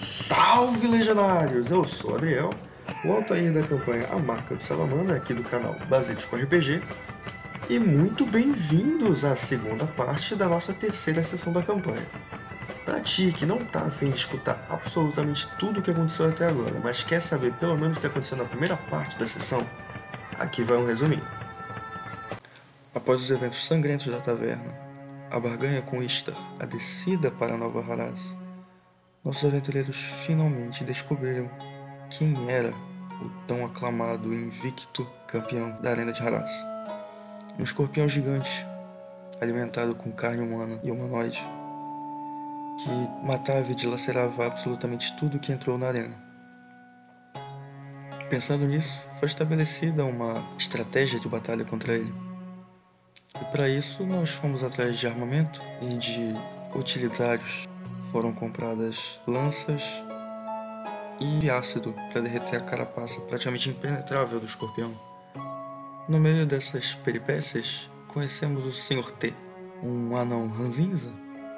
Salve Legionários! Eu sou Adriel, o Altair da campanha A Marca do Salamandra, aqui do canal Basilisco RPG. E muito bem-vindos à segunda parte da nossa terceira sessão da campanha. Pra ti que não tá a fim de escutar absolutamente tudo o que aconteceu até agora, mas quer saber pelo menos o que aconteceu na primeira parte da sessão, aqui vai um resuminho. Após os eventos sangrentos da taverna, a barganha com Ista, a descida para Nova Haraz, nossos aventureiros finalmente descobriram quem era o tão aclamado invicto campeão da Arena de Haraz. Um escorpião gigante, alimentado com carne humana e humanoide, que matava e dilacerava absolutamente tudo que entrou na arena. Pensando nisso, foi estabelecida uma estratégia de batalha contra ele. E para isso, nós fomos atrás de armamento e de utilitários foram compradas lanças e ácido para derreter a carapaça praticamente impenetrável do escorpião. No meio dessas peripécias, conhecemos o Sr. T, um anão ranzinza,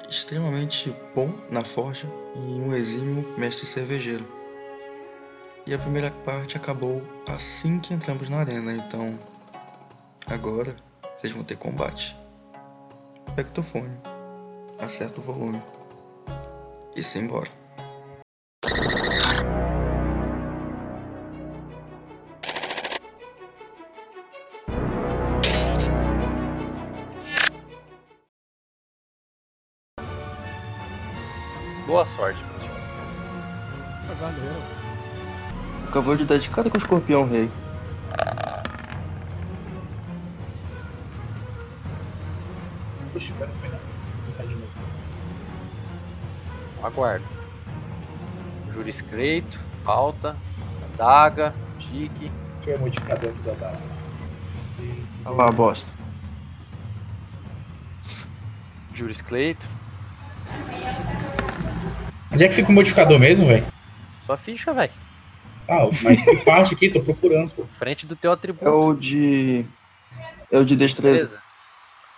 extremamente bom na forja e um exímio mestre cervejeiro. E a primeira parte acabou assim que entramos na arena, então agora vocês vão ter combate. Pectofone, acerta o volume e se embora. Boa sorte, pessoal. Valeu. Acabou de dar de cara com o escorpião rei. Puxa, pera, Aguardo. Juriscreito, alta, adaga, tique. Que é o modificador aqui da data. Olha lá, bosta. Juriscleito. Onde é que fica o modificador mesmo, velho? Sua ficha, velho. Ah, mas que parte aqui? Tô procurando, pô. Frente do teu atributo. É o de. É o de destreza. Beleza.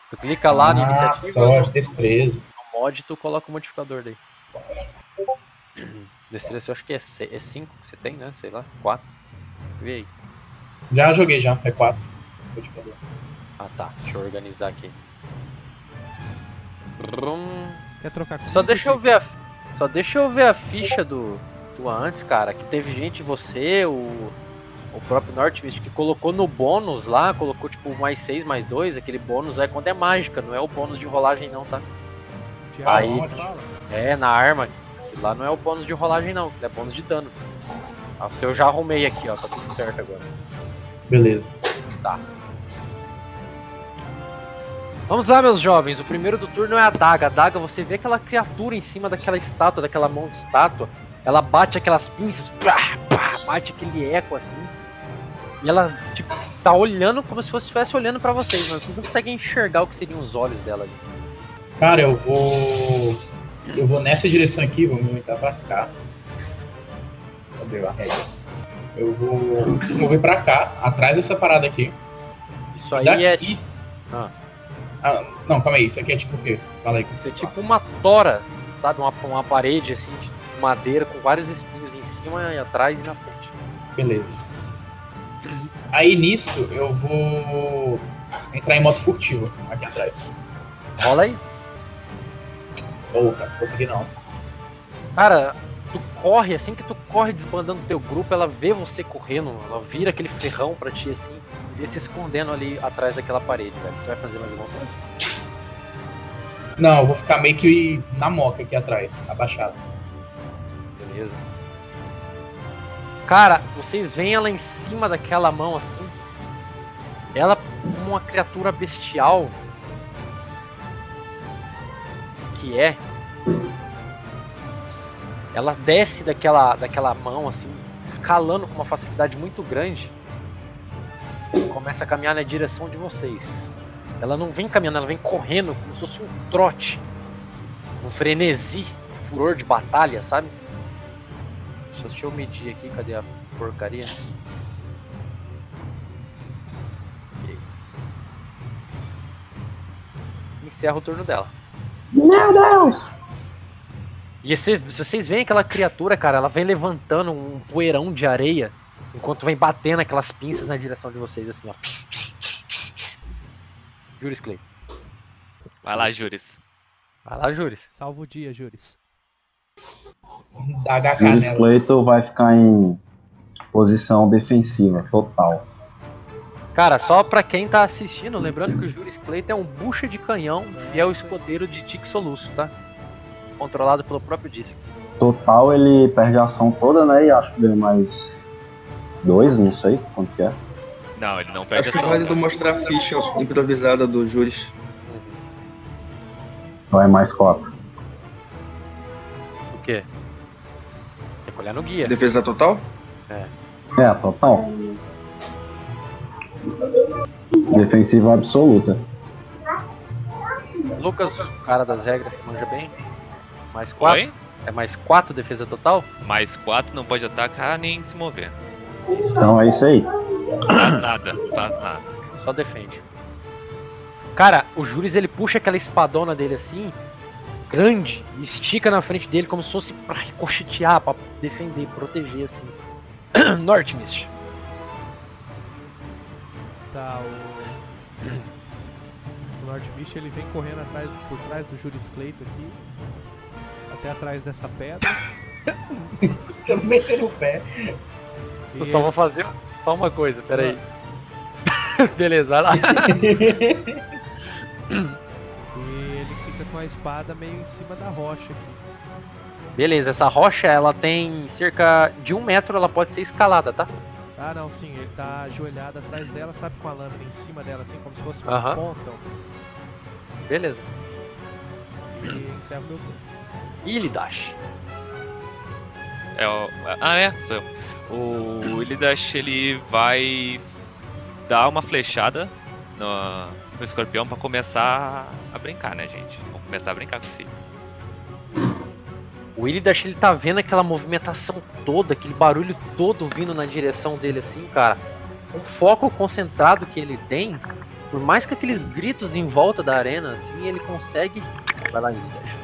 Tu clica lá ah, iniciativa, sorte, destreza. no mod, tu coloca o modificador daí. Destreza, eu acho que é 5 que você tem, né? Sei lá, 4. Vê aí. Já joguei já, é 4. Modificador. Ah tá, deixa eu organizar aqui. Quer trocar Só deixa eu ver a, só deixa eu ver a ficha do, do antes, cara. Que teve gente, você, o, o próprio Northwest, que colocou no bônus lá, colocou tipo mais 6, mais 2. Aquele bônus é quando é mágica, não é o bônus de rolagem, não, tá? Aí- É, na arma. Lá não é o bônus de rolagem, não. É bônus de dano. Ah, o seu eu já arrumei aqui, ó. Tá tudo certo agora. Beleza. Vamos lá, meus jovens. O primeiro do turno é a daga. A daga, você vê aquela criatura em cima daquela estátua, daquela mão de estátua. Ela bate aquelas pinças, pá, pá, bate aquele eco assim. E ela, tipo, tá olhando como se fosse estivesse olhando pra vocês, mas vocês não conseguem enxergar o que seriam os olhos dela ali. Cara, eu vou. Eu vou nessa direção aqui, vou me movimentar pra cá. Cadê a regra? Eu vou mover pra cá, atrás dessa parada aqui. Isso aí é, Daqui. Ah. Ah, não, calma aí, isso aqui é tipo o quê? Fala aí. isso é tipo uma tora, sabe? Uma, uma parede assim de madeira com vários espinhos em cima e atrás e na frente. Beleza. Aí nisso eu vou entrar em modo furtivo aqui atrás. Rola aí. Ô, cara, consegui não. Cara, tu corre, assim que tu corre desbandando teu grupo, ela vê você correndo, ela vira aquele ferrão pra ti assim, e se escondendo ali atrás daquela parede, velho. Você vai fazer mais alguma coisa? Não, eu vou ficar meio que na moca aqui atrás, abaixado. Beleza. Cara, vocês veem ela em cima daquela mão assim. Ela como uma criatura bestial. Que é. Ela desce daquela, daquela mão assim, escalando com uma facilidade muito grande. Começa a caminhar na direção de vocês. Ela não vem caminhando, ela vem correndo como se fosse um trote. Um frenesi, um furor de batalha, sabe? Deixa eu medir aqui, cadê a porcaria? Encerra o turno dela. Meu Deus! E esse, vocês veem aquela criatura, cara, ela vem levantando um poeirão de areia enquanto vem batendo aquelas pinças na direção de vocês, assim, ó. Juris Clay. Vai lá, Juris. Vai lá, Juris. Salva o dia, Juris. Juris nela. Clayton vai ficar em posição defensiva total. Cara, só pra quem tá assistindo, lembrando que o Juris Clayton é um bucha de canhão fiel escudeiro de Tic Soluço, tá? Controlado pelo próprio disco. Total ele perde a ação toda, né? E acho que dele mais dois, não sei quanto que é. Não, ele não perde Acho que ação. válido mostrar a ficha improvisada do Juris. Então é mais quatro. O quê? Tem que olhar no guia. Defesa total? É, total. Defensiva absoluta. Lucas, o cara das regras que manja bem. Mais 4. Oi? É mais 4 defesa total? Mais 4 não pode atacar nem se mover. Então é isso aí. Faz nada, faz nada. Só defende. Cara, o Juris ele puxa aquela espadona dele assim, grande, e estica na frente dele como se fosse pra ricochetear, pra defender, proteger assim. Northmist. Tá, o. O Lord Mist ele vem correndo atrás, por trás do Juris Cleito aqui. Até atrás dessa pedra. Eu metendo o pé. Só, só vou fazer só uma coisa, peraí. Beleza, vai lá. E ele fica com a espada meio em cima da rocha aqui. Beleza, essa rocha ela tem cerca de um metro, ela pode ser escalada, tá? Ah, não, sim, ele tá ajoelhado atrás dela, sabe, com a lâmina em cima dela, assim, como se fosse um Aham. pontão. Beleza. E encerra o meu turno. Ilidash. É o... Ah, é, sou eu. O Ilidash, ele vai dar uma flechada no, no escorpião pra começar a brincar, né, gente? Vamos começar a brincar com esse. O Ilidash ele tá vendo aquela movimentação toda, aquele barulho todo vindo na direção dele assim, cara. O foco concentrado que ele tem, por mais que aqueles gritos em volta da arena, assim, ele consegue. Vai lá, Ilidash.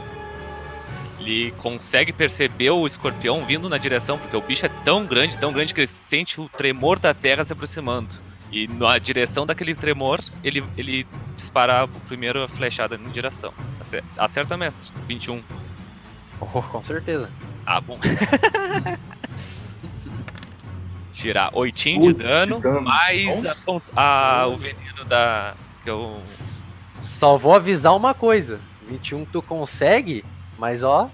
Ele consegue perceber o escorpião vindo na direção, porque o bicho é tão grande, tão grande que ele sente o tremor da terra se aproximando. E na direção daquele tremor, ele, ele dispara a primeira flechada em direção. Acer- Acerta, mestre. 21. Oh, com certeza. Ah, bom. Tirar 8 de Oito de dano, dano. mais a a- o veneno da. Que eu. Só vou avisar uma coisa. 21 tu consegue, mas ó,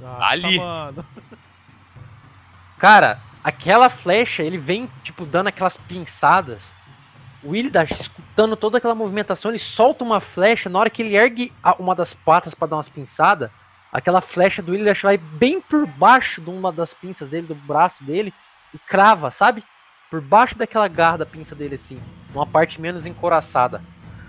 Nossa, Ali. mano. Cara, aquela flecha, ele vem, tipo, dando aquelas pinçadas. O Ildash, escutando toda aquela movimentação, ele solta uma flecha. Na hora que ele ergue uma das patas pra dar umas pinçadas, aquela flecha do Ildash vai bem por baixo de uma das pinças dele, do braço dele, e crava, sabe? Por baixo daquela garra da pinça dele, assim. Numa parte menos encoraçada.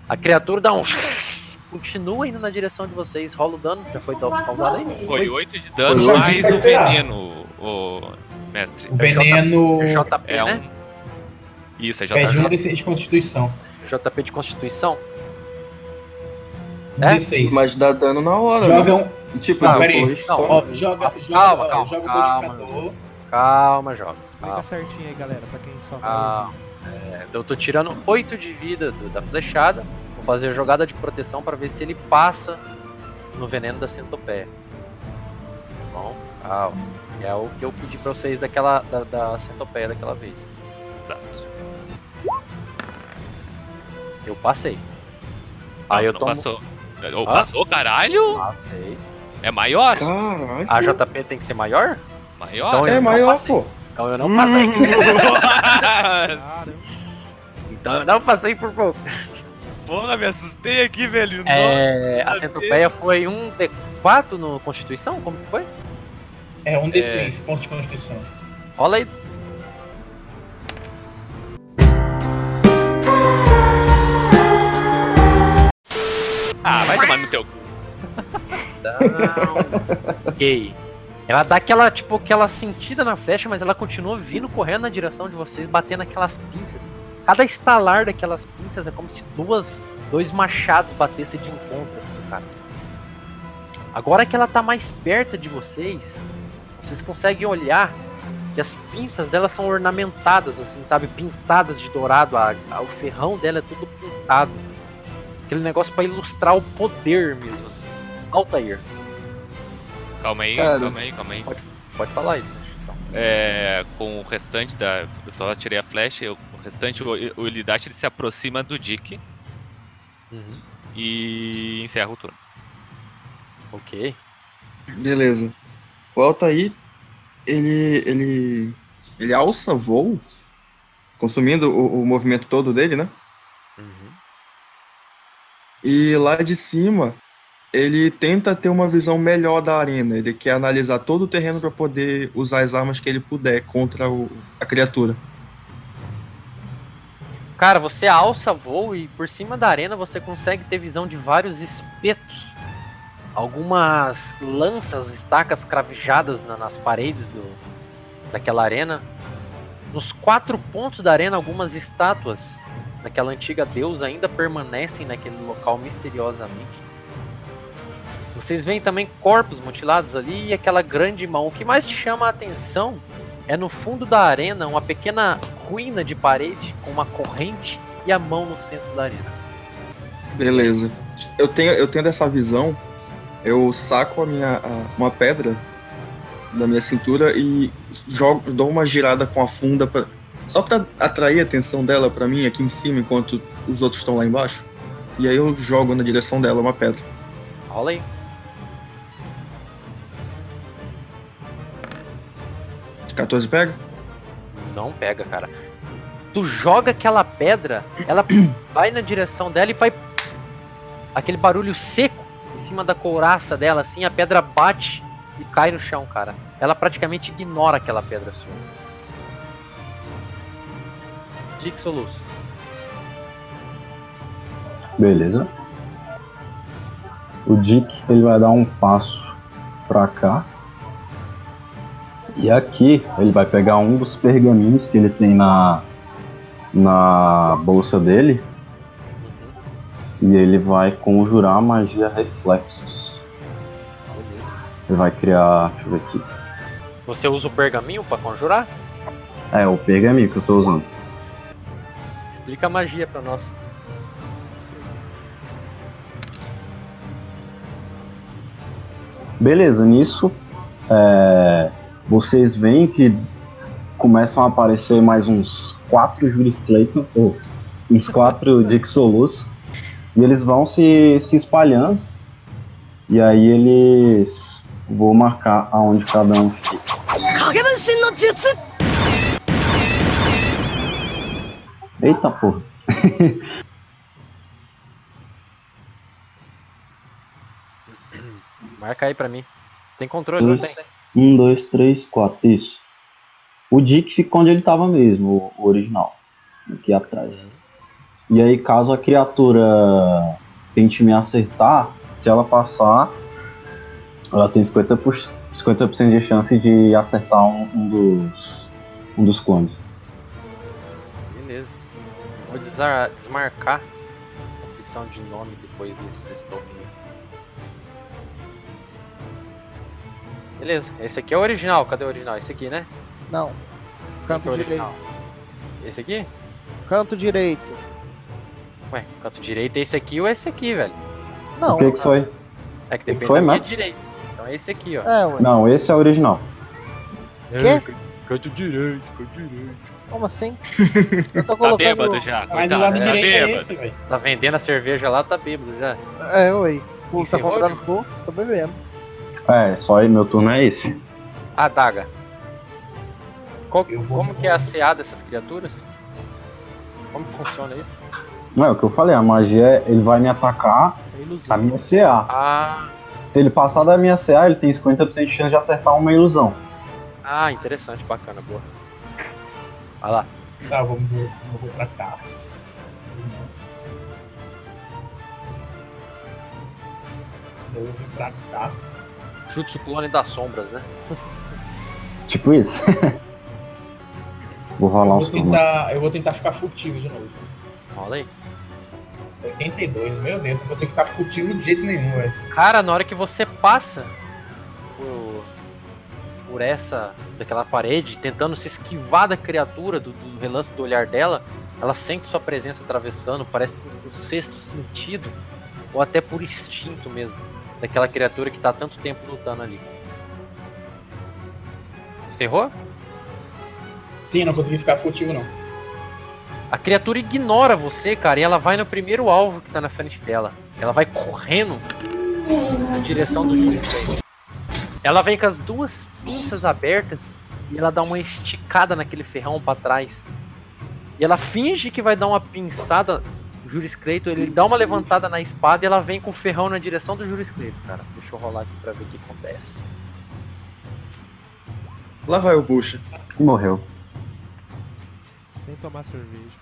A criatura dá um. Continua indo na direção de vocês. Rola o dano. Já foi causado aí? Foi 8 de dano, Foi mais de o veneno, o mestre. O veneno É JP, É né? um. Isso, é pede um JP. D6 de constituição. JP de Constituição. Um É? D6. Mas dá dano na hora, Joga né? um. E, tipo, Ah, depois peraí. só- Ó, joga, Calma, joga, ó, calma, joga o calma. modificador. Calma, joga. Explica Calma. certinho aí, galera, pra quem só vai é, eu tô tirando 8 de vida do- da flechada. Vou fazer a jogada de proteção pra ver se ele passa no veneno da centopeia. Tá Bom, calma. É o que eu pedi pra vocês daquela da, da centopeia daquela vez. Exato. Eu passei. Ah, Aí eu não tomo. passou. Ah? Passou, caralho? Passei. É maior? Caralho. A JP tem que ser maior? Maior? Então É eu não maior, passei. pô. Então eu não passei. Caramba. então eu não passei por pouco. Porra, me assustei aqui, velho. É, a centopeia foi um D4 no Constituição? Como que foi? É um D6, ponto de constituição. Rola aí. Ah, vai tomar no teu. Não. ok. Ela dá aquela, tipo, aquela sentida na flecha, mas ela continua vindo correndo na direção de vocês, batendo aquelas pinças. Cada estalar daquelas pinças é como se duas, dois machados batessem de encontro, assim, cara. Agora que ela tá mais perto de vocês, vocês conseguem olhar que as pinças dela são ornamentadas, assim, sabe? Pintadas de dourado. A, a- o ferrão dela é tudo pintado. Aquele negócio pra ilustrar o poder mesmo. Assim. Altair, Calma aí, Cara. calma aí, calma aí. pode falar aí. Então. É, com o restante da. Eu só tirei a flecha, eu- o restante, o, o Ilidat ele se aproxima do Dick Uhum. e encerra o turno. Ok. Beleza. O Altair, ele, ele, ele alça voo, consumindo o, o movimento todo dele, né? Uhum. E lá de cima, ele tenta ter uma visão melhor da arena. Ele quer analisar todo o terreno para poder usar as armas que ele puder contra o- a criatura. Cara, você alça voo e por cima da arena você consegue ter visão de vários espetos. Algumas lanças, estacas cravejadas na- nas paredes do, daquela arena. Nos quatro pontos da arena, algumas estátuas daquela antiga deusa ainda permanecem naquele local misteriosamente. Vocês veem também corpos mutilados ali e aquela grande mão. O que mais te chama a atenção é no fundo da arena uma pequena ruína de parede com uma corrente e a mão no centro da arena. Beleza. Eu tenho, eu tenho dessa visão. Eu saco a minha, a- uma pedra da minha cintura e jogo, dou uma girada com a funda pra, só para atrair a atenção dela pra mim aqui em cima enquanto os outros estão lá embaixo. E aí eu jogo na direção dela uma pedra. Rola aí. 14 pega? Não pega, cara. Tu joga aquela pedra, ela vai na direção dela e vai. Aquele barulho seco em cima da couraça dela, assim, a pedra bate e cai no chão, cara. Ela praticamente ignora aquela pedra sua. Dick Solus. Beleza. O Dick ele vai dar um passo pra cá. E aqui ele vai pegar um dos pergaminhos que ele tem na na bolsa dele e ele vai conjurar a magia reflexos. Ele vai criar, deixa eu ver aqui. Você usa o pergaminho pra conjurar? É o pergaminho que eu tô usando. Explica a magia pra nós. Beleza, nisso é, vocês veem que começam a aparecer mais uns quatro Julius Clayton, ou uns quatro Dixolus, e eles vão se, se espalhando. E aí eles. Vou marcar aonde cada um fica. Eita porra. Marca aí pra mim. Tem controle, não tem? Um, dois, três, quatro, isso. O Dick fica onde ele tava mesmo, o, original. Aqui atrás. E aí, caso a criatura tente me acertar, se ela passar, ela tem 50%, por- 50 de chance de acertar um, um dos. um dos clones. Beleza. Vou desmarcar a opção de nome depois desse estopinho. Beleza, esse aqui é o original. Cadê o original? Esse aqui, né? Não. Esse Canto é direito. original. Esse aqui? Canto direito. Ué, canto direito é esse aqui ou esse aqui, velho? Não. o que, que foi? É que depende Foi, da minha mas- direita. Então é esse aqui, ó. É, ué. Não, esse é o original. Quê? Canto direito, canto direito. Como assim? Eu tô Tá colocando. bêbado já, coitado. lado Tá é bêbado. esse, velho. Tá vendendo a cerveja lá, tá bêbado já. É, ué. Pô, tá comprando cu, tô bebendo. É, só aí, meu turno é esse. Adaga. Qual- Eu vou- como que é a CA dessas criaturas? Como que funciona isso? Não é o que eu falei, a magia é ele vai me atacar É a minha CA. Ah, Se ele passar da minha CA, ele tem 50% de chance de acertar uma ilusão. ah, interessante, bacana, boa. Vai lá. Tá, vamos ver. Eu vou pra cá. Eu vou vir pra cá. Jutsu clone das sombras, né? Tipo isso. Vou Eu rolar vou, os tentar, eu vou tentar ficar furtivo de novo. Rola aí. 82, meu Deus, não consigo ficar furtivo de jeito nenhum, velho. Cara, na hora que você passa por, por essa, daquela parede, tentando se esquivar da criatura, do, do relance do olhar dela, ela sente sua presença atravessando, parece que por sexto sentido, ou até por instinto mesmo, daquela criatura que tá tanto tempo lutando ali. Você errou? Sim, não consegui ficar furtivo, não. A criatura ignora você, cara, e ela vai no primeiro alvo que tá na frente dela. Ela vai correndo na direção do Julius. Ela vem com as duas pinças abertas e ela dá uma esticada naquele ferrão pra trás. E ela finge que vai dar uma pinçada Juris Creito, ele dá uma levantada na espada e ela vem com o ferrão na direção do Juris Creito, cara. Deixa eu rolar aqui pra ver o que acontece. Lá vai o bucha. E morreu. Sem tomar cerveja.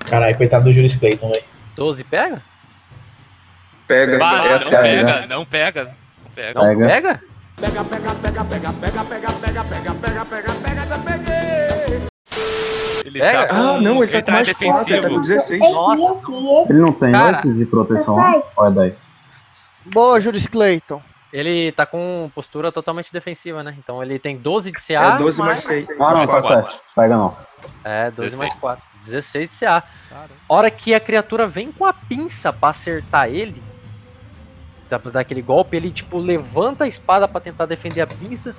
Caralho, coitado do Juris Clayton, velho. 12 pega? Pega, Bah, não é pega, não pega, não pega. Não Pega. pega? Pega, pega, pega, pega, pega, pega, pega, pega, pega, pega, pega, já peguei. Ele Pega? tá com, Ah, não, ele tá com mais 4, ele tá com 16. Nossa, Ele não tem Cara. 8 de proteção ou é 10? Boa, Juris Clayton. ele tá com postura totalmente defensiva, né? Então ele tem 12 de CA. É 12 mais 6. Ah, não, Mais tá quatro. certo. Pega não. É, 12 mais 16. 4. 16 de CA. Hora que a criatura vem com a pinça pra acertar ele, dá pra dar aquele golpe, ele tipo levanta a espada pra tentar defender a pinça,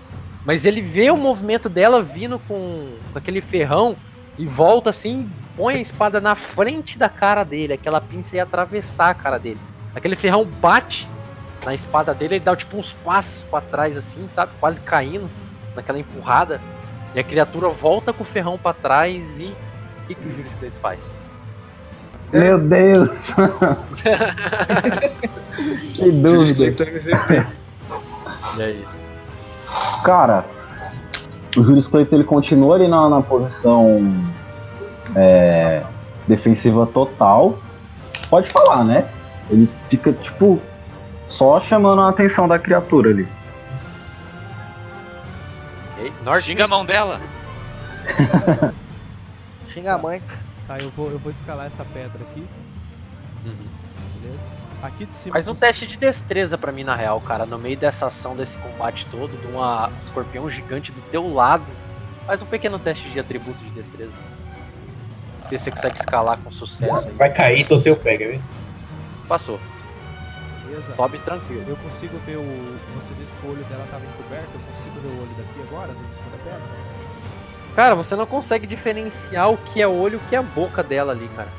mas ele vê o movimento dela vindo com, com aquele ferrão e volta assim, põe a espada na frente da cara dele, aquela pinça ia atravessar a cara dele. Aquele ferrão bate na espada dele, ele dá tipo uns passos pra trás assim, sabe? Quase caindo naquela empurrada. E a criatura volta com o ferrão pra trás e o que, que o Juris Cleito faz? Meu Deus! que dúvida. MVP. E aí? Cara, o Juris Clayton ele continua ali na, na posição é, defensiva total. Pode falar, né? Ele fica, tipo, só chamando a atenção da criatura ali. Norte Xinga a mão dela. Xinga a mãe. tá, eu vou, eu vou escalar essa pedra aqui, Uhum. Aqui de cima. Faz um teste de destreza pra mim, na real, cara. No meio dessa ação, desse combate todo, de uma escorpião gigante do teu lado. Faz um pequeno teste de atributo de destreza. Se você consegue escalar com sucesso aí. Vai cair, torceu o pé, quer ver? Passou. Beleza. Sobe tranquilo. Eu consigo ver o. Você disse que o olho dela tava encoberto. Eu consigo ver o olho daqui agora, em cima da pedra? Cara, você não consegue diferenciar o que é olho e o que é a boca dela ali, cara.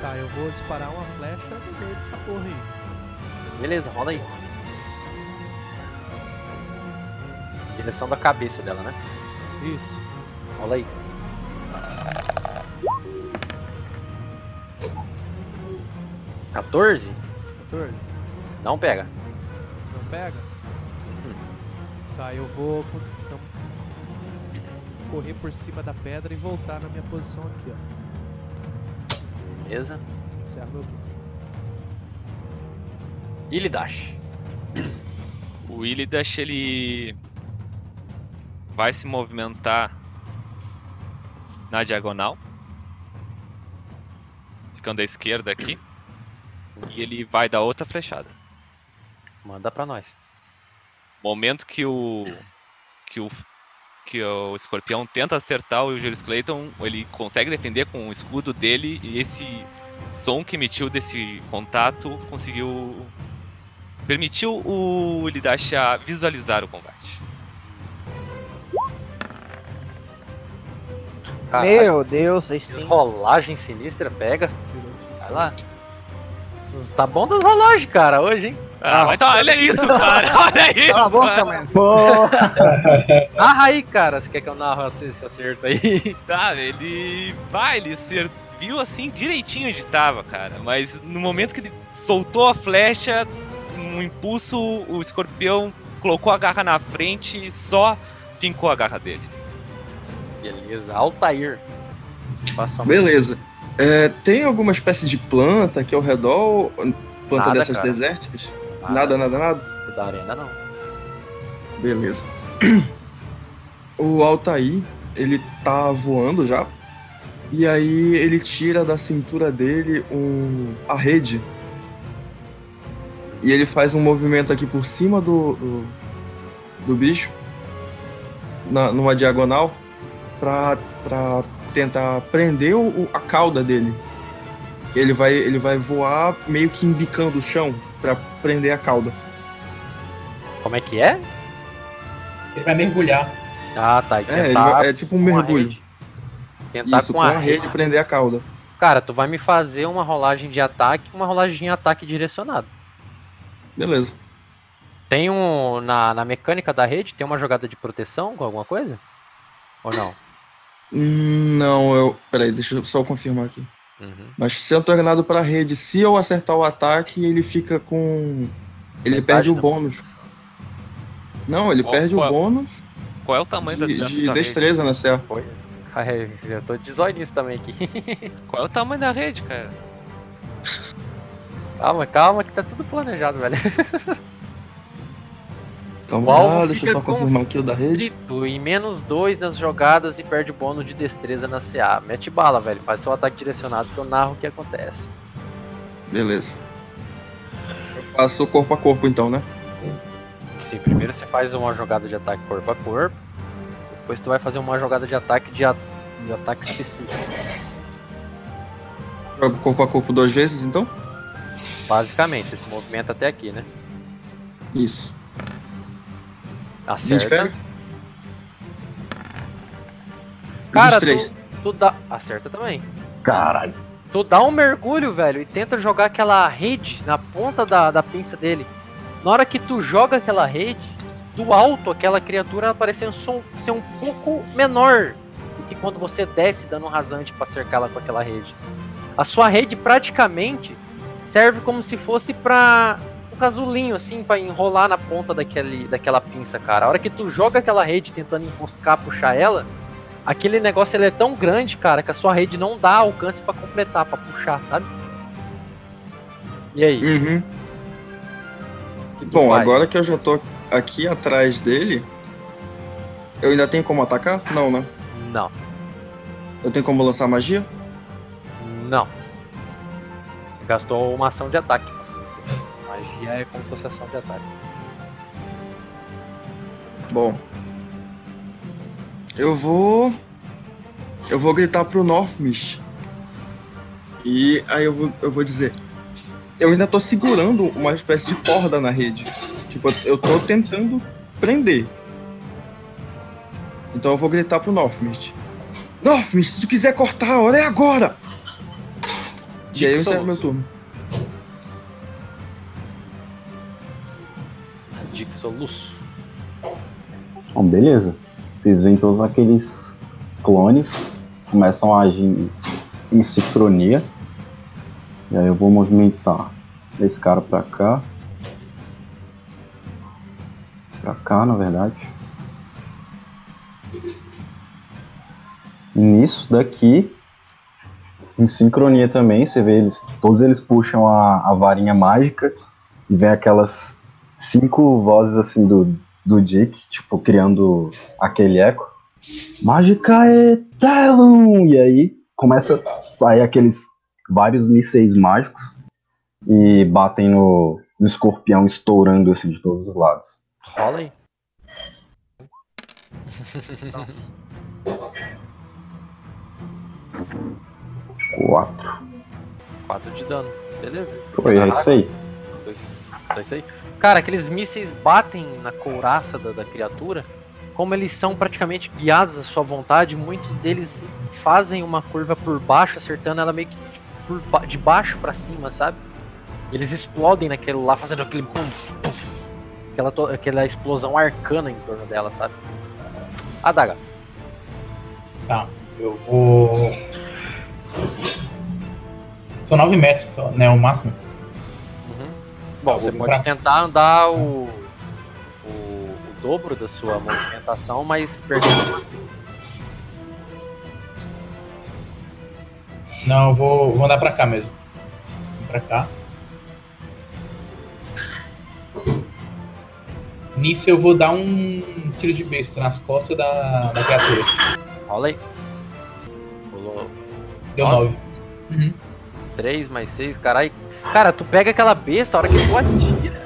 Tá, eu vou disparar uma flecha no meio dessa porra aí. Beleza, rola aí. Direção da cabeça dela, né? Isso. Rola aí. Quatorze? 14. Não pega. Não pega? Tá, eu vou então, correr por cima da pedra e voltar na minha posição aqui, ó. Beleza. Encerra meu turno. Ilidash. O Illidash, ele vai se movimentar na diagonal, ficando à esquerda aqui, e ele vai dar outra flechada. Manda pra nós. Momento que o que o que o escorpião tenta acertar o Julius Clayton, ele consegue defender com o escudo dele e esse som que emitiu desse contato conseguiu permitiu o Ilidash a visualizar o combate. Caralho, Meu Deus, vocês sim. Rolagem sinistra, pega. Vai lá. Tá bom das rolagens, cara, hoje, hein? Ah, mas tá, olha isso, cara. Olha isso. Cala a boca, mano. Narra aí, cara. Você quer que eu narro esse, esse acerto aí? Tá, ele vai, ele serviu assim direitinho onde estava, cara. Mas no momento que ele soltou a flecha, um impulso, o escorpião colocou a garra na frente e só fincou a garra dele. Beleza. Altair. Beleza. É, tem alguma espécie de planta aqui ao redor? Planta Nada, dessas cara. desérticas? Nada, nada, nada? Da arena, não. Beleza. O Altair, ele tá voando já E aí ele tira da cintura dele um a rede. E ele faz um movimento aqui por cima do, do, do bicho, na, numa diagonal, pra, pra tentar prender o- a cauda dele. Ele vai, ele vai voar meio que embicando o chão pra prender a cauda. Como é que é? Ele vai mergulhar. Ah, tá. É, vai- é tipo um com a mergulho. rede. Tentar Isso, com a rede. prender a cauda. Cara, tu vai me fazer uma rolagem de ataque, uma rolagem de ataque direcionado. Beleza. Tem um. Na, na mecânica da rede, tem uma jogada de proteção com alguma coisa? Ou não? Hum, Não, eu. Peraí, deixa eu só confirmar aqui. Uhum. Mas sendo tornado pra rede, se eu acertar o ataque, ele fica com. Ele Metade perde o do- bônus. Não, ele Qual- perde qual- o bônus Qual é o tamanho da, de, da, de destreza na. Ai, Eu tô de zóio nisso também aqui. Qual é o tamanho da rede, cara? calma, calma, que tá tudo planejado, velho. Calma lá, deixa eu só confirmar aqui o da rede. Em menos 2 nas jogadas e perde bônus de destreza na CA. Mete bala, velho. Faz seu ataque direcionado que eu narro o que acontece. Beleza. Eu faço corpo a corpo então, né? Sim, primeiro você faz uma jogada de ataque corpo a corpo. Depois tu vai fazer uma jogada de ataque de, a- de ataque específico. Jogo corpo a corpo duas vezes então? Basicamente, você se movimenta até aqui, né? Isso. 20 Acerta. pega? Cara, 23. tu, tu dá. Acerta também. Caralho. Tu dá um mergulho, velho, e tenta jogar aquela rede na ponta da, da pinça dele. Na hora que tu joga aquela rede, do alto, aquela criatura parece um ser um pouco menor do que quando você desce dando um rasante pra cercá-la com aquela rede. A sua rede praticamente serve como se fosse pra um casulinho, assim, pra enrolar na ponta daquele, daquela pinça, cara. A hora que tu joga aquela rede tentando enroscar, puxar ela, aquele negócio ele é tão grande, cara, que a sua rede não dá alcance pra completar, pra puxar, sabe? E aí? Uhum. Bom, faz? agora que eu já tô aqui atrás dele, eu ainda tenho como atacar? Não, né? Não, Eu tenho como lançar magia? não. Você gastou uma ação de ataque. Magia é como se fosse ação de ataque. Bom. Eu vou. Eu vou gritar pro Northmist. E aí eu vou, eu vou dizer. Eu ainda tô segurando uma espécie de corda na rede. Tipo, eu tô tentando prender. Então eu vou gritar pro Northmist. Northmist, se tu quiser cortar, a hora é agora! E aí eu encerro meu turno. Soluço. Bom, beleza. Vocês veem todos aqueles clones começam a agir em- sincronia. E aí eu vou movimentar esse cara pra cá. Pra cá, na verdade. E nisso daqui, em sincronia também, você vê eles, todos eles puxam a, a varinha mágica e vem aquelas cinco vozes assim do, do Dick, tipo, criando aquele eco. Mágica Etelum! E aí começa a sair aqueles vários mísseis mágicos e batem no, no escorpião, estourando assim de todos os lados. Rola aí. Quatro. 4 de dano. Beleza. Foi, é isso aí. Dois. Só isso aí. Cara, aqueles mísseis batem na couraça da, da criatura. Como eles são praticamente guiados à sua vontade, muitos deles fazem uma curva por baixo, acertando ela meio que ba- de baixo pra cima, sabe? Eles explodem naquele lá, fazendo aquele puf, aquela, aquela explosão arcana em torno dela, sabe? Adaga. Tá, eu vou. São 9 metros só, né? O máximo. Uhum. Bom, você pode pra- tentar andar o, o, o dobro da sua movimentação, mas perdendo. Não, eu vou, vou andar pra cá mesmo. Vou Pra cá. Nisso eu vou dar um tiro de besta nas costas da, da criatura. Rola aí. Rolou Deu Nove. 9. 3 mais 6, caralho. Cara, tu pega aquela besta, a hora que tu atira,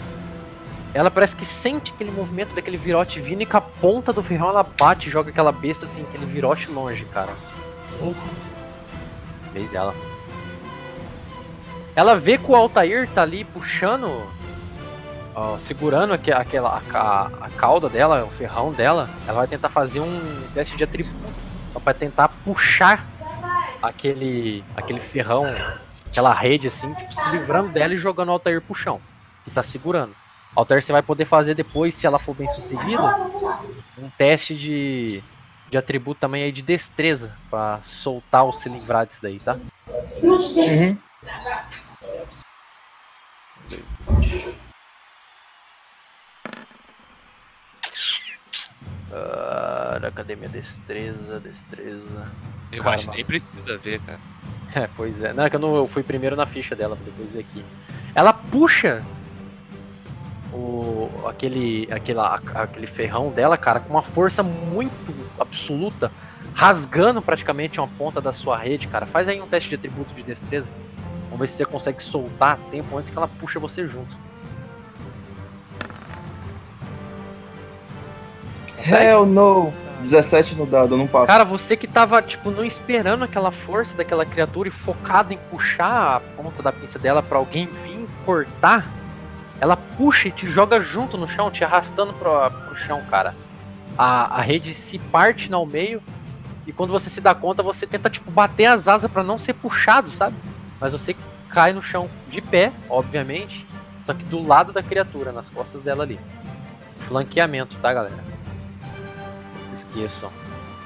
ela parece que sente aquele movimento daquele virote vindo e com a ponta do ferrão ela bate e joga aquela besta assim, aquele virote longe, cara. Vez dela. Ela vê que o Altair tá ali puxando, ó, segurando aque- aquela, a, a cauda dela, o ferrão dela. Ela vai tentar fazer um teste de atributo pra tentar puxar aquele, aquele ferrão aquela rede assim, tipo, se livrando dela e jogando o Altair pro chão. E tá segurando. Altair você vai poder fazer depois, se ela for bem sucedida, um teste de, de atributo também aí de destreza. Pra soltar ou se livrar disso daí, tá? Uhum. Cara, cadê minha destreza? Destreza. Eu Cara, acho que nem precisa ver, cara. É, pois é. Não, é que eu, não, eu fui primeiro na ficha dela, pra depois ver aqui. Ela puxa o, aquele, aquela, aquele ferrão dela, cara, com uma força muito absoluta, rasgando praticamente uma ponta da sua rede, cara. Faz aí um teste de atributo de destreza. Vamos ver se você consegue soltar tempo antes que ela puxa você junto. Hell no! 17 no dado, eu não passo. Cara, você que tava, tipo, não esperando aquela força daquela criatura e focado em puxar a ponta da pinça dela pra alguém vir cortar, ela puxa e te joga junto no chão, te arrastando pro, pro chão, cara. A, a rede se parte no meio e quando você se dá conta, você tenta, tipo, bater as asas pra não ser puxado, sabe? Mas você cai no chão de pé, obviamente, só que do lado da criatura, nas costas dela ali. Flanqueamento, tá, galera? Esqueçam.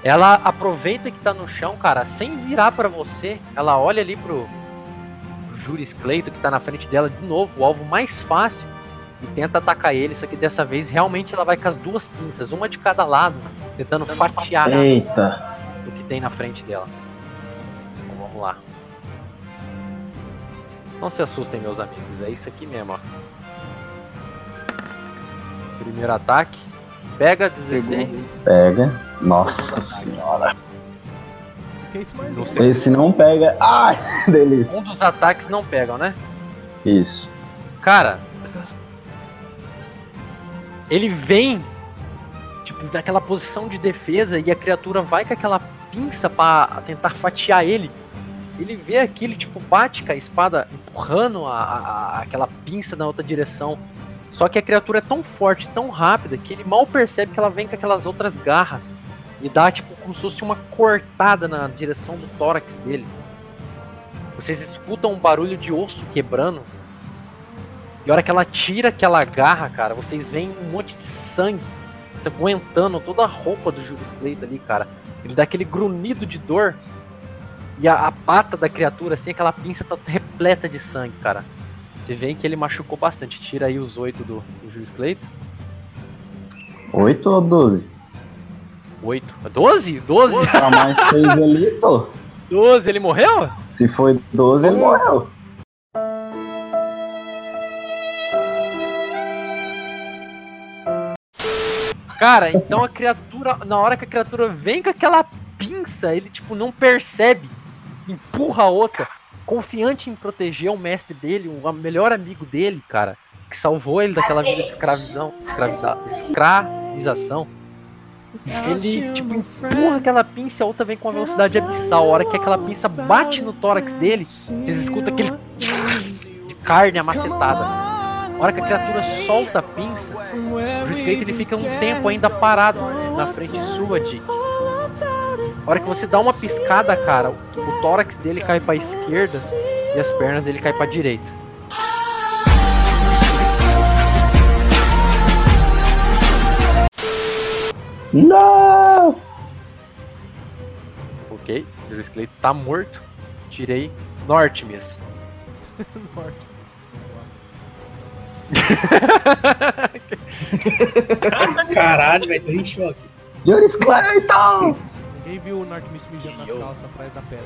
Ela aproveita que tá no chão, cara, sem virar pra você. Ela olha ali pro, pro Juris Cleito que tá na frente dela de novo, o alvo mais fácil, e tenta atacar ele. Só que dessa vez realmente ela vai com as duas pinças, uma de cada lado, tentando fatiar Eita. o que tem na frente dela. Então vamos lá. Não se assustem, meus amigos, é isso aqui mesmo, ó. Primeiro ataque. Pega 16. Pega. Nossa senhora. Que é isso mais Não sei. Esse não pega. Ai, delícia. Um dos ataques não pegam, né? Isso. Cara, ele vem, tipo, naquela posição de defesa e a criatura vai com aquela pinça pra tentar fatiar ele. Ele vê aquilo, tipo, bate com a espada empurrando a, a- a- aquela pinça na outra direção. Só que a criatura é tão forte, tão rápida, que ele mal percebe que ela vem com aquelas outras garras e dá, tipo, como se fosse uma cortada na direção do tórax dele. Vocês escutam um barulho de osso quebrando e a hora que ela tira aquela garra, cara, vocês veem um monte de sangue se aguentando toda a roupa do Julius Cleito ali, cara. Ele dá aquele grunhido de dor. E a, a pata da criatura, assim, aquela pinça tá repleta de sangue, cara. Você vê que ele machucou bastante. Tira aí os oito do, do Julius Cleito. 8 ou 12? Oito. Doze? Doze? Tá mais 6 ali, pô. Doze, ele morreu? Se foi 12, ele morreu. Cara, então a criatura, na hora que a criatura vem com aquela pinça, ele tipo não percebe, empurra a outra, confiante em proteger o mestre dele, o melhor amigo dele, cara, que salvou ele daquela vida de escravizão, escravida, escravização. Ele tipo empurra aquela pinça e a outra vem com uma velocidade abissal. A hora que aquela pinça bate no tórax dele, vocês escutam aquele de carne amacetada. A hora que a criatura solta a pinça, o Juice ele fica um tempo ainda parado na frente sua, Dick. A hora que você dá uma piscada, cara, o, tórax dele cai pra esquerda e as pernas dele cai pra direita. Não! Ok? O Clay tá morto. Tirei norte mesmo. Norte. Caralho, velho, tô em choque. Juris Clayton! Ninguém viu o Norte mijando nas calças atrás da pedra.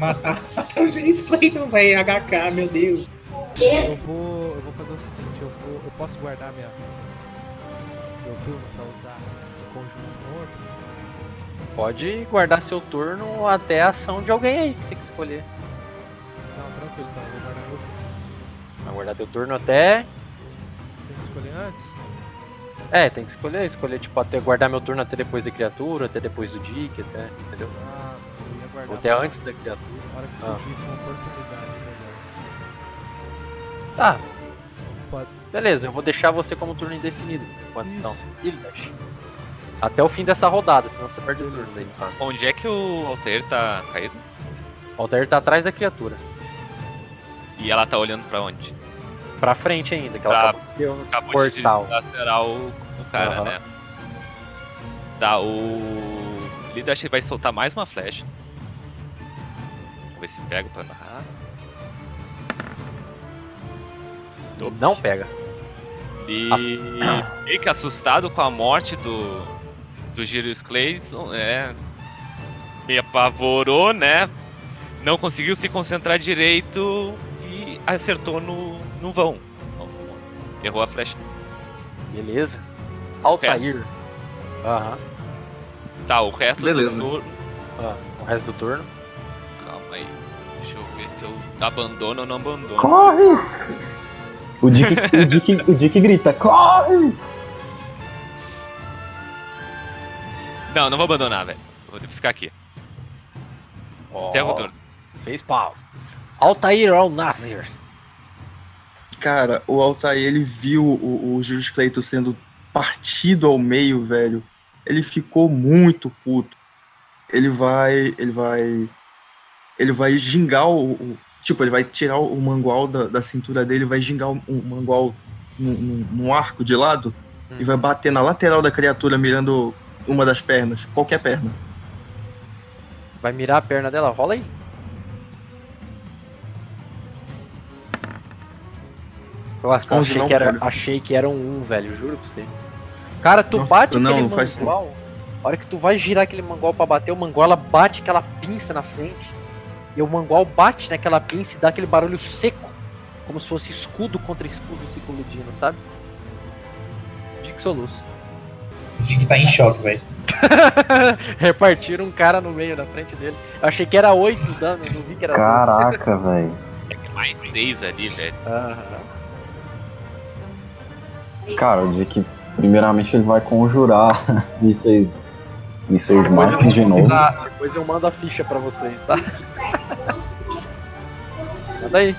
Matar o Clayton, velho, HK, meu Deus. Eu vou, eu vou fazer o seguinte, eu vou, eu posso guardar minha meu turno pra usar o conjunto outro. Pode guardar seu turno até a ação de alguém aí que você que escolher. Não, tranquilo, então. Eu vou guardar meu turno. Vai guardar teu turno até. Tem que escolher antes? É, tem que escolher, escolher, tipo, até guardar meu turno até depois da criatura, até depois do Dick, até, entendeu? Ah, eu ia guardar. Ou até antes da criatura. Na hora que Ah. surgisse uma oportunidade melhor. Tá, Pode. beleza, eu vou deixar você como turno indefinido. Enquanto Isso. então. Ildash. Até o fim dessa rodada, senão você perde o turno daí. no caso. Onde é que o Altair tá caído? O Altair tá atrás da criatura. E ela tá olhando pra onde? Pra frente ainda, que ela Pra- acabou de ter um Acabou portal. de acelerar o, o cara, Aham. né? Tá, o. Líder acho que vai soltar mais uma flecha. Vamos ver se pega pra narrar. Não pega. E meio que assustado com a morte do, do Girius Clayson, é. Me apavorou, né? Não conseguiu se concentrar direito e acertou no, no vão. Errou a flecha. Beleza. Altair. Aham. Tá, o resto Beleza. do turno. Ah, o resto do turno. Calma aí. Deixa eu ver se eu abandono ou não abandono. Corre! O Dick, o Dick, o Dick grita, corre! Não, não vou abandonar, velho. Vou ficar aqui. Encerra o turno. Fez pau. Altair Al Nasir. Cara, o Altair, ele viu o, o Julius Clayton sendo partido ao meio, velho. Ele ficou muito puto. Ele vai. Ele vai. Ele vai gingar o. o- tipo, ele vai tirar o mangual da, da cintura dele, vai gingar o, o mangual num, arco de lado e vai bater na lateral da criatura, mirando uma das pernas. Qualquer perna. Vai mirar a perna dela, rola aí. Eu 11 achei, não, que era, achei que era um 1, velho, juro pra você. Cara, tu Nossa, bate não, aquele não faz mangual, a hora que tu vai girar aquele mangual pra bater, o mangual ela bate aquela pinça na frente. E o mangual bate naquela pinça e dá aquele barulho seco. Como se fosse escudo contra escudo se colidindo, sabe? Dick Soluço. O Dick tá em choque, velho. Repartiram um cara no meio, na frente dele. Eu achei que era 8 dano, não vi que era Caraca, velho. É mais seis ali, velho. Aham. Cara, o Dick, primeiramente ele vai conjurar mísseis, mísseis mágicos de novo. Tá, depois eu mando a ficha pra vocês, tá? Manda aí.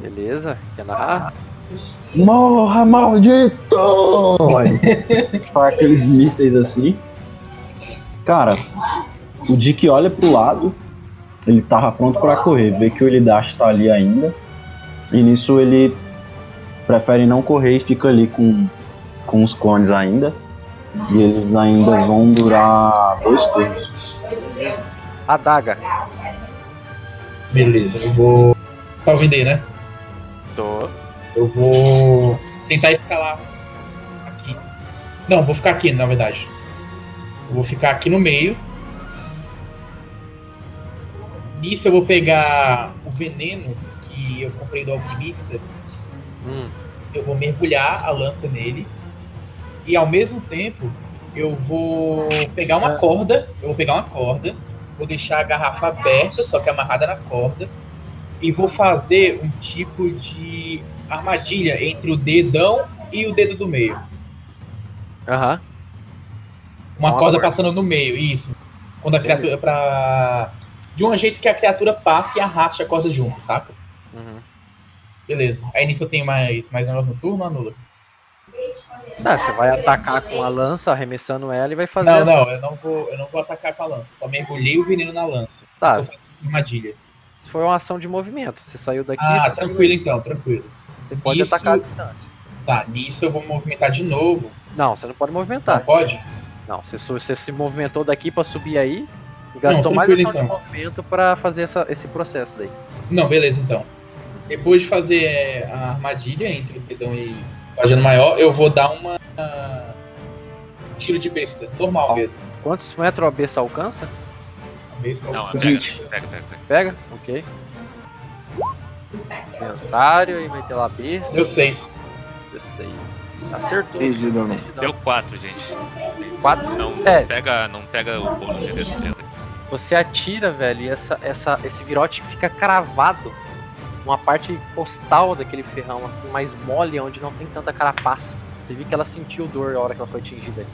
Beleza, quer narrar? Morra, maldito! Só aqueles mísseis assim. Cara, o Dick olha pro lado, ele tava pronto pra correr, vê que o Elidash tá ali ainda. E nisso ele prefere não correr e fica ali com, com os clones ainda. E eles ainda vão durar dois turnos. Adaga. Beleza, eu vou. Tá ouvindo aí, né? Tô. Eu vou tentar escalar aqui. Não, vou ficar aqui, na verdade. Eu vou ficar aqui no meio. Nisso eu vou pegar o veneno que eu comprei do alquimista. Hum, Eu vou mergulhar a lança nele. E ao mesmo tempo eu vou pegar uma corda. Eu vou pegar uma corda. Vou deixar a garrafa aberta, só que amarrada na corda. E vou fazer um tipo de armadilha entre o dedão e o dedo do meio. Aham. Uma Uma corda corda. passando no meio, isso. Quando a criatura. Pra... De um jeito que a criatura passe e arraste a corda junto, saca? Uhum. Beleza. Aí nisso eu tenho mais, mais negócio no turno, anula? Tá, você vai atacar com a lança, arremessando ela e vai fazer Não, essa- não, eu não vou. Eu não vou atacar com a lança. Só mergulhei o veneno na lança. Tá, armadilha. isso foi uma ação de movimento. Você saiu daqui, Ah, tranquilo então, tranquilo. você pode atacar à distância. Tá, nisso eu vou movimentar de novo. Não, você não pode Não movimentar. pode? Não, você, você se movimentou daqui pra subir aí gastou Não, mais ação de então. movimento pra fazer essa- esse processo daí. Não, beleza então. Depois de fazer é, a armadilha entre o dedão e o pajano maior, eu vou dar uma. Tiro de besta, normal Ó. mesmo. Quantos metros a besta alcança? Besta, Não, pega, 20. pega, pega, pega. Pega? Ok. Inventário e vai ter lá a besta. Deu 6. 16. Acertou. Três de dano. Três de Deu 4, gente. 4. Não, É. pega, não pega o bônus de destreza. Você atira, velho, e essa, essa, esse virote fica cravado numa parte postal daquele ferrão, assim, mais mole, onde não tem tanta carapaça. Você viu que ela sentiu dor a hora que ela foi atingida ali.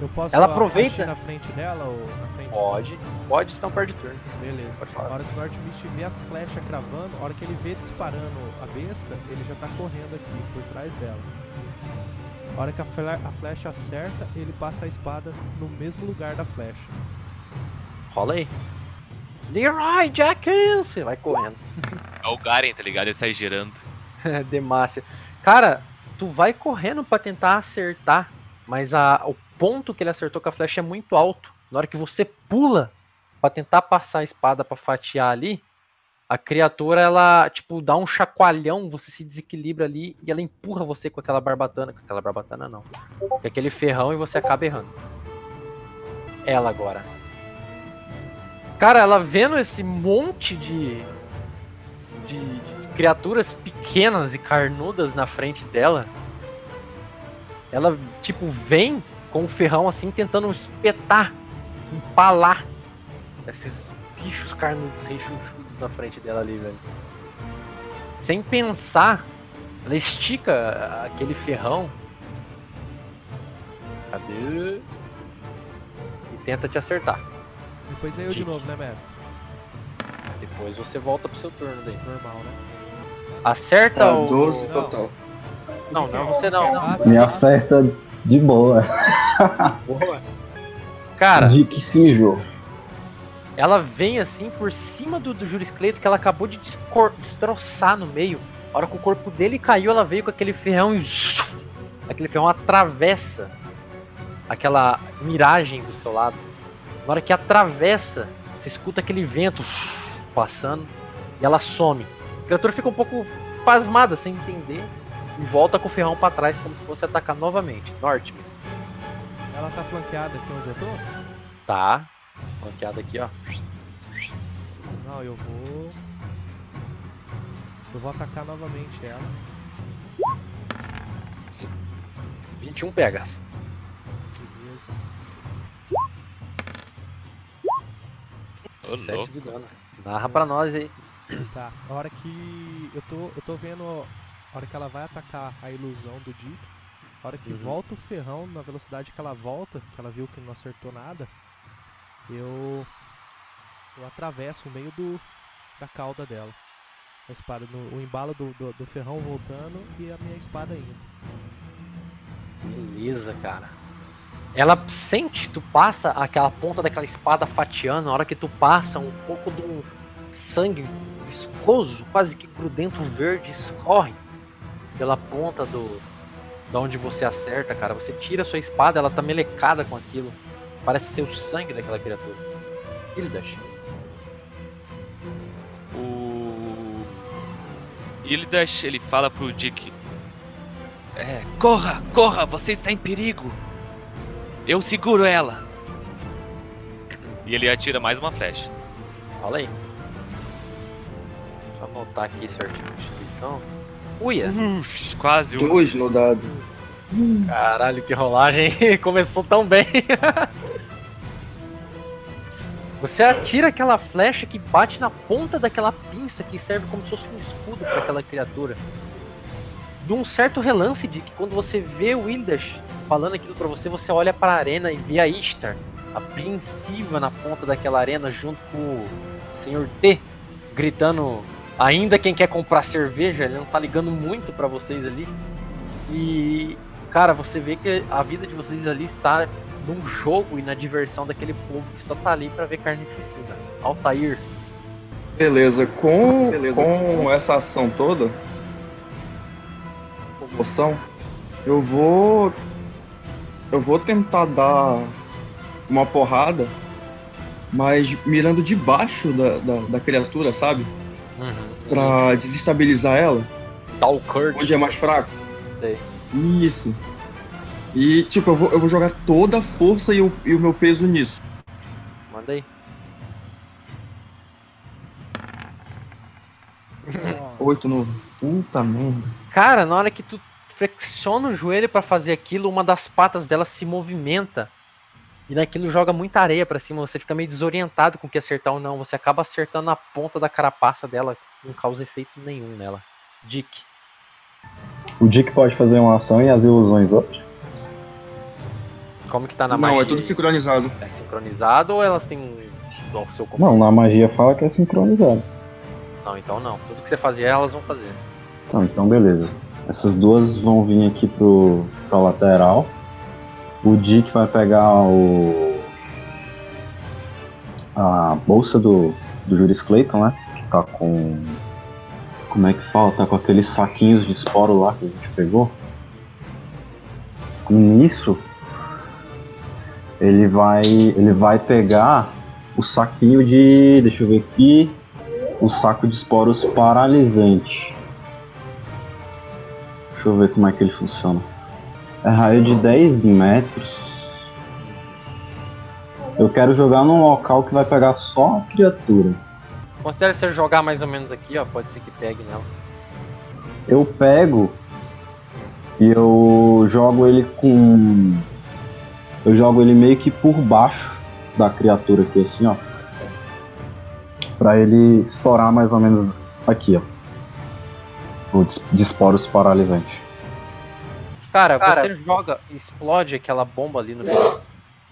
Eu posso Ela a- aproveita- na frente dela ou na frente? Pode, pode estampar de turno. Beleza. Pode A falar. hora que o Northmist vê a flecha cravando, a hora que ele vê disparando a besta, ele já tá correndo aqui por trás dela. A hora que a, a flecha acerta, ele passa a espada no mesmo lugar da flecha. Rola aí. Leroy Jenkins! Você vai correndo. É o Garen, tá ligado? Ele sai girando. Demácia. Cara, tu vai correndo pra tentar acertar, mas a, o ponto que ele acertou com a flecha é muito alto. Na hora que você pula pra tentar passar a espada pra fatiar ali, a criatura ela tipo dá um chacoalhão, você se desequilibra ali e ela empurra você com aquela barbatana, com aquela barbatana não, com aquele ferrão e você acaba errando. Ela agora. Cara, ela vendo esse monte de de, de criaturas pequenas e carnudas na frente dela. Ela, tipo, vem com o ferrão assim, tentando espetar, empalar esses bichos carnudos rechonchudos na frente dela ali, velho. Sem pensar, ela estica aquele ferrão. Cadê? E tenta te acertar. Depois é eu de novo, né, mestre? Depois você volta pro seu turno daí. Normal, né? Acerta Tá, o. 12 Não. total. Não, não, você não. Ah, Me acerta de boa. Boa. Cara, De que se mijou. ela vem assim por cima do, do Juris Cleito que ela acabou de descor- destroçar no meio. A hora que o corpo dele caiu, ela veio com aquele ferrão e. Aquele ferrão atravessa aquela miragem do seu lado. Na hora que atravessa, você escuta aquele vento passando e ela some. A criatura fica um pouco pasmada, sem entender, e volta com o ferrão pra trás como se fosse atacar novamente. Norte, mesmo. Ela tá flanqueada aqui onde eu tô? Tá. Flanqueada aqui, ó. Não, eu vou. Eu vou atacar novamente ela. 21 pega. Ô, 7 louco. de dano. Narra pra nós aí. Tá. A hora que. Eu tô, eu tô vendo. A hora que ela vai atacar a ilusão do Dick. A hora que Uhum. volta o ferrão, na velocidade que ela volta, que ela viu que não acertou nada, eu. Eu atravesso o meio do. da cauda dela. A espada, no, o embalo do, do, do ferrão voltando e a minha espada indo. Beleza, cara. Ela sente, tu passa aquela ponta daquela espada fatiando, na hora que tu passa, um pouco de um sangue viscoso, quase que grudento verde, escorre pela ponta do. da onde você acerta, cara. Você tira a sua espada, ela tá melecada com aquilo. Parece ser o sangue daquela criatura. Hildash. O Ildash, ele fala pro Dick: É, corra, corra, você está em perigo. Eu seguro ela. E ele atira mais uma flecha. Fala aí. Deixa eu anotar aqui certinho a instituição. Uia! Uf, quase um. Dois no dado. Caralho, que rolagem. Começou tão bem. Você atira aquela flecha que bate na ponta daquela pinça que serve como se fosse um escudo para aquela criatura. De um certo relance de que quando você vê o Wildash falando aquilo pra você, você olha pra arena e vê a Ishtar, apreensiva na ponta daquela arena, junto com o Sr. T, gritando ainda quem quer comprar cerveja, ele não tá ligando muito pra vocês ali. E, cara, você vê que a vida de vocês ali está num jogo e na diversão daquele povo que só tá ali pra ver carnificina. Altair, Beleza, com, com essa ação toda, moção, eu vou. Eu vou tentar dar uma porrada, mas mirando debaixo da, da, da criatura, sabe? Pra desestabilizar ela, dá o Kurt, onde é mais fraco. sei. Isso. E, tipo, eu vou, eu vou jogar toda a força e o, e o meu peso nisso. Manda aí. Oito no. Puta merda. Cara, na hora que tu flexiona o joelho pra fazer aquilo, uma das patas dela se movimenta. E naquilo joga muita areia pra cima, você fica meio desorientado com o que acertar ou não. Você acaba acertando a ponta da carapaça dela, não causa efeito nenhum nela. Dick. O Dick pode fazer uma ação e as ilusões outras. Como que tá na Não, magia? é tudo sincronizado. É sincronizado ou elas têm o seu comando? Não, na magia fala que é sincronizado. Não, então não. Tudo que você fazia, elas vão fazer. Então, então beleza. Essas duas vão vir aqui pro, pra lateral. O Dick vai pegar o. a bolsa do, do Juris Clayton, né? Que tá com. Como é que fala? Tá com aqueles saquinhos de esporo lá que a gente pegou. E nisso, ele vai. ele vai pegar o saquinho de. deixa eu ver aqui. O saco de esporos paralisante. Deixa eu ver como é que ele funciona. É raio de 10 metros. Eu quero jogar num local que vai pegar só a criatura. Considere se eu jogar mais ou menos aqui, ó. Pode ser que pegue nela. Eu pego e eu jogo ele com. Eu jogo ele meio que por baixo da criatura aqui, assim, ó. Pra ele estourar mais ou menos aqui, ó. O dis- de esporos paralisante. Cara, você joga, explode aquela bomba ali no chão.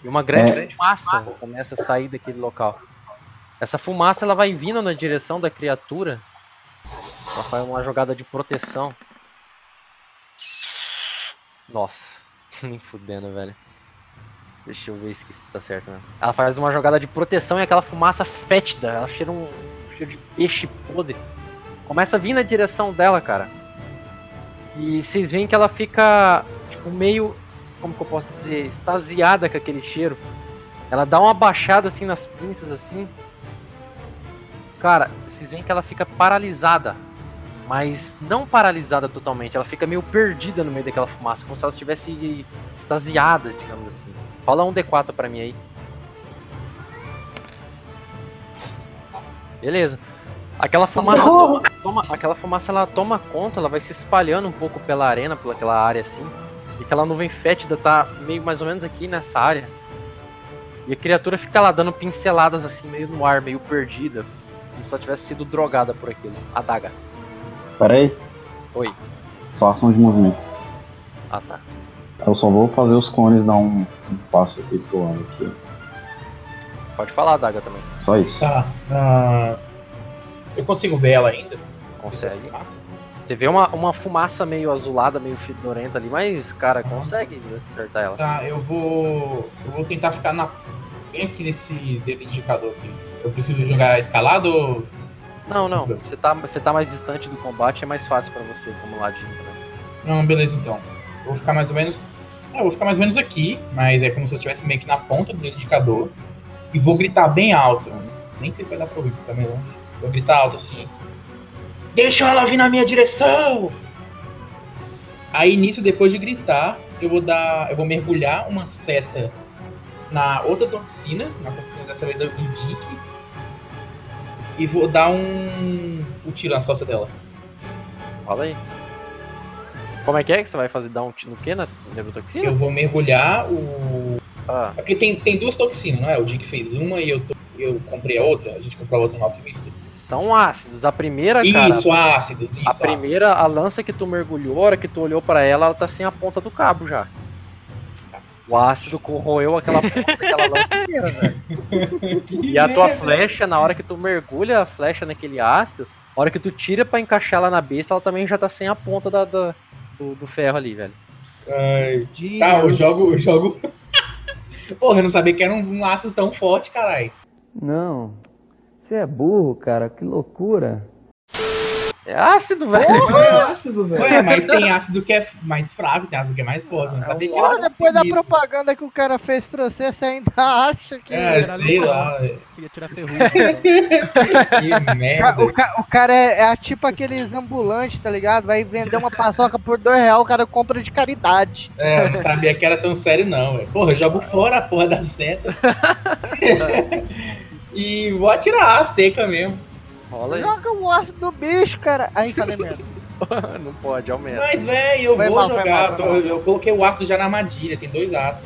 E uma grande É. fumaça começa a sair daquele local. Essa fumaça ela vai vindo na direção da criatura. Ela faz uma jogada de proteção. Nossa, nem fudendo, velho. Deixa eu ver se isso tá certo, né? Ela faz uma jogada de proteção e aquela fumaça fétida. Ela cheira um cheiro de peixe podre. Começa a vir na direção dela, cara. E vocês veem que ela fica, tipo, meio. Como que eu posso dizer? Extasiada com aquele cheiro. Ela dá uma baixada assim nas pinças, assim. Cara, vocês veem que ela fica paralisada. Mas não paralisada totalmente. Ela fica meio perdida no meio daquela fumaça. Como se ela estivesse extasiada, digamos assim. Rola um D4 pra mim aí. Beleza. Aquela fumaça toma, toma- aquela fumaça ela toma conta, ela vai se espalhando um pouco pela arena, pelaquela área assim. E aquela nuvem fétida tá meio mais ou menos aqui nessa área. E a criatura fica lá dando pinceladas assim, meio no ar, meio perdida. Como se ela tivesse sido drogada por aquilo. A daga. Pera aí. Oi. Só ação de movimento. Ah tá. Eu só vou fazer os clones dar um, um passo aqui pro ano aqui. Pode falar, daga também. Só isso. Tá. ah, eu consigo ver ela ainda? Consegue. Você vê uma, uma fumaça meio azulada, meio fedorenta ali, mas, cara, consegue acertar ela. Tá, eu vou. Eu vou tentar ficar na. Bem aqui nesse dedo indicador aqui. Eu preciso jogar escalado ou. Não, não. Você tá, você tá mais distante do combate, é mais fácil pra você como ladinho também. Não, beleza então. Vou ficar mais ou menos. É, eu vou ficar mais ou menos aqui, mas é como se eu estivesse meio que na ponta do dedo indicador. E vou gritar bem alto. Nem sei se vai dar pra ouvir, porque tá meio longe. Vou gritar alto assim. Deixa ela vir na minha direção! Aí nisso, depois de gritar, eu vou dar. Eu vou mergulhar uma seta na outra toxina, na toxina dessa vez do Dick. E vou dar um. um tiro nas costas dela. Fala aí. Como é que é que você vai fazer? Dar um tiro no quê? Na neurotoxina? Eu vou mergulhar o. Ah, Porque tem, tem duas toxinas, não é? O Dick fez uma e eu, tô- eu comprei a outra. A gente comprou a outra no alquimista. São ácidos. A primeira, cara. Isso, ácidos. Isso, A primeira, a lança que tu mergulhou, a hora que tu olhou pra ela, ela tá sem a ponta do cabo já. O ácido corroeu aquela ponta daquela lança inteira, velho. E a tua flecha, na hora que tu mergulha a flecha naquele ácido, a hora que tu tira pra encaixar ela na besta, ela também já tá sem a ponta da, da- do, do ferro ali, velho. Ai, Tá, eu jogo. Eu jogo... Porra, eu não sabia que era um, um ácido tão forte, caralho. Não. Você é burro, cara. Que loucura. É ácido, velho. É ácido, velho. Ué, mas tem ácido que é mais fraco, tem ácido que é mais forte. Eu não sabia que era Mas depois da propaganda que o cara fez pra você, você ainda acha que. É, sei lá. tirar ferrugem. só. Que merda. O, ca- o cara é, é tipo aqueles ambulantes, tá ligado? Vai vender uma paçoca por dois reais, o cara compra de caridade. É, eu não sabia que era tão sério, não, velho. Porra, eu jogo fora a porra da seta. e vou atirar a seca mesmo. Rola aí. Joga o ácido no bicho, cara. Aí falei merda. não pode, aumenta. Mas, velho, eu Foi vou mal, jogar. mal, mal. eu coloquei o aço já na armadilha, tem dois aços.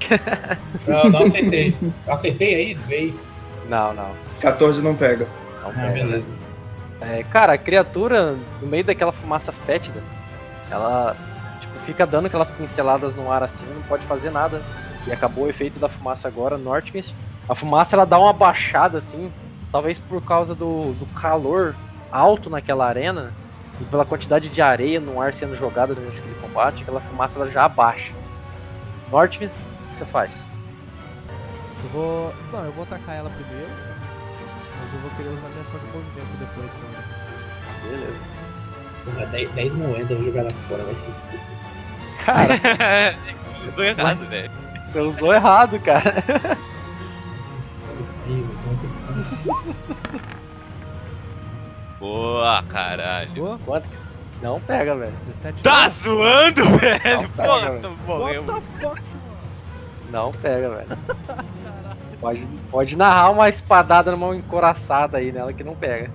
não, não acertei. Acertei aí? Veio. Não, não. 14 não pega. Não Ah, pega. beleza. É, cara, a criatura, no meio daquela fumaça fétida, ela tipo, fica dando aquelas pinceladas no ar assim, não pode fazer nada. E acabou o efeito da fumaça agora, Northmist. A fumaça ela dá uma baixada assim, talvez por causa do, do calor alto naquela arena e pela quantidade de areia no ar sendo jogada durante aquele combate, aquela fumaça ela já abaixa. Northmist, o que você faz? Eu vou. Não, eu vou atacar ela primeiro. Mas eu vou querer usar minha ação de movimento depois também. Beleza. Porra, 10, 10 moedas eu vou jogar lá fora, vai ser. Cara, tô errado, velho. você usou errado, cara. Boa, caralho. Boa? Quanto? Não pega, velho. 17 Tá zoando, velho? Pega, tu What morreu. the fuck, mano? Não pega, velho. Pode, pode narrar uma espadada numa encoraçada aí nela que não pega.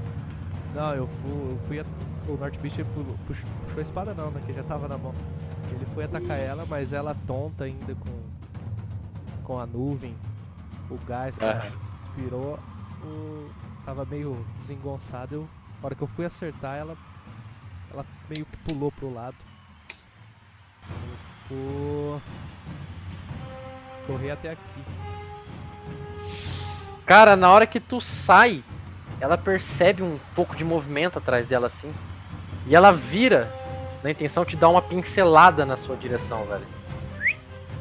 Não, eu fui. Eu fui a... O North Beast puxou, puxou a espada não, né? Que já tava na mão. Ele foi atacar ela, mas ela tonta ainda com. Com a nuvem. O gás que Aham. inspirou. O... Tava meio desengonçado. Eu... Na hora que eu fui acertar ela. Ela meio que pulou pro lado. Eu vou correr até aqui. Cara, na hora que tu sai, ela percebe um pouco de movimento atrás dela assim. E ela vira na intenção de dar uma pincelada na sua direção, velho.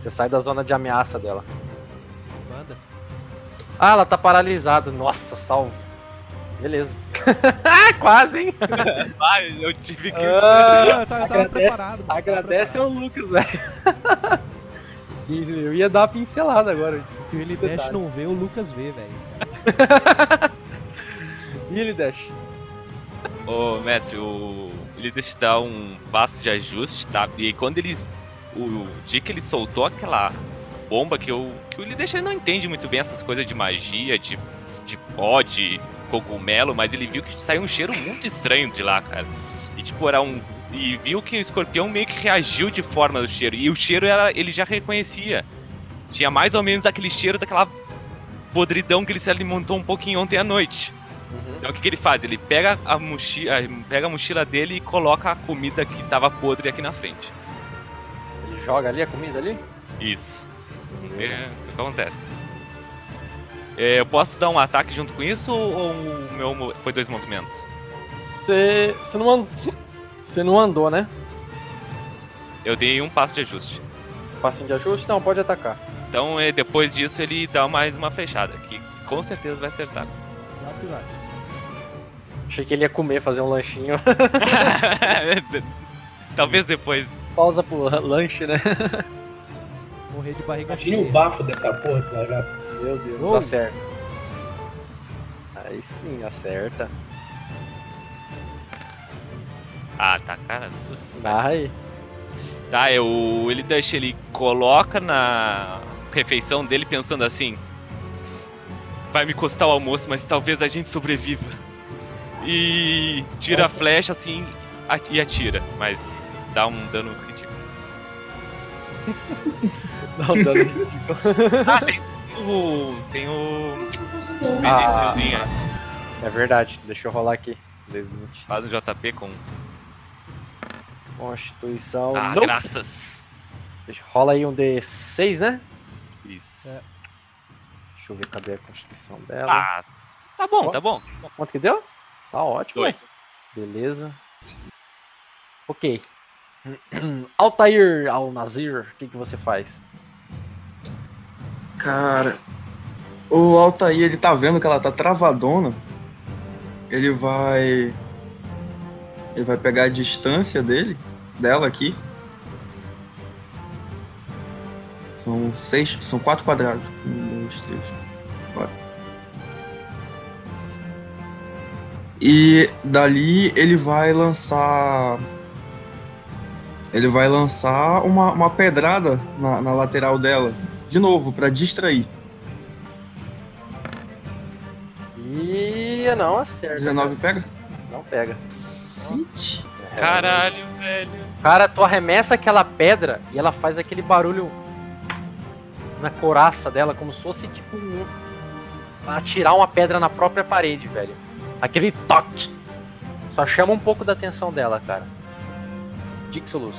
Você sai da zona de ameaça dela. Manda. Ah, ela tá paralisada. Nossa, salvo. Beleza. ah, quase, hein? Vai, eu tive que. Ah, eu tava, eu tava agradece- preparado. mano, tava Agradece ao Lucas, velho. E eu ia dar uma pincelada agora. O que o Detalhe. não vê, o Lucas vê, velho. E ele dash. Ô, mestre, o... ele deixa dar um passo de ajuste, tá? E quando eles. O dia que ele soltou aquela bomba que eu. que ele deixa ele não entende muito bem essas coisas de magia, de, de pó, de cogumelo, mas ele viu que saiu um cheiro muito estranho de lá, cara. E tipo, era um. E viu que o escorpião meio que reagiu de forma do cheiro. E o cheiro era. ele já reconhecia. Tinha mais ou menos aquele cheiro daquela podridão que ele se alimentou um pouquinho ontem à noite. Então o que, que ele faz? Ele pega a, mochila, pega a mochila dele e coloca a comida que tava podre aqui na frente. Ele joga ali a comida ali? Isso. É, o que acontece. É, eu posso dar um ataque junto com isso ou o meu foi dois movimentos? Você. Você não andou. Você não andou, né? Eu dei um passo de ajuste. Passinho de ajuste? Não, pode atacar. Então é, depois disso ele dá mais uma flechada, que com certeza vai acertar. Lá que vai. Achei que ele ia comer, fazer um lanchinho. Talvez depois. Pausa pro lanche, né? Morrer de barriga Imagina cheia. o bafo dessa porra, esse lagarto. Meu Deus, Uou. acerta. Aí sim, acerta. Ah, tá, cara. Narra aí. Tá, eu, ele deixa, ele coloca na refeição dele pensando assim: vai me custar o almoço, mas talvez a gente sobreviva. E tira a flecha assim e atira, mas dá um dano crítico. Dá um dano ridículo. Ah, tem o. Tem o. Ah. É verdade, deixa eu rolar aqui. D20. Faz um JP com. Constituição. Ah, Nope. graças. Deixa, rola aí um D6, né? Isso. É. Deixa eu ver cadê a constituição dela. Ah, tá bom, tá bom. Quanto que deu? Tá ótimo. Dois. Beleza. Ok. Altair Al-Nazir, o que, que você faz? Cara, o Altair, ele tá vendo que ela tá travadona. Ele vai. Ele vai pegar a distância dele, dela aqui. São seis. São quatro quadrados. Um, dois, três. Quatro. E dali ele vai lançar. Ele vai lançar uma, uma pedrada na, na lateral dela. De novo, pra distrair. E não acerta. 19 pega? Não pega. Cacete. Caralho, velho. Cara, tu arremessa aquela pedra e ela faz aquele barulho na coraça dela, como se fosse tipo um. atirar uma pedra na própria parede, velho. Aquele toque. Só chama um pouco da atenção dela, cara. Dixolus.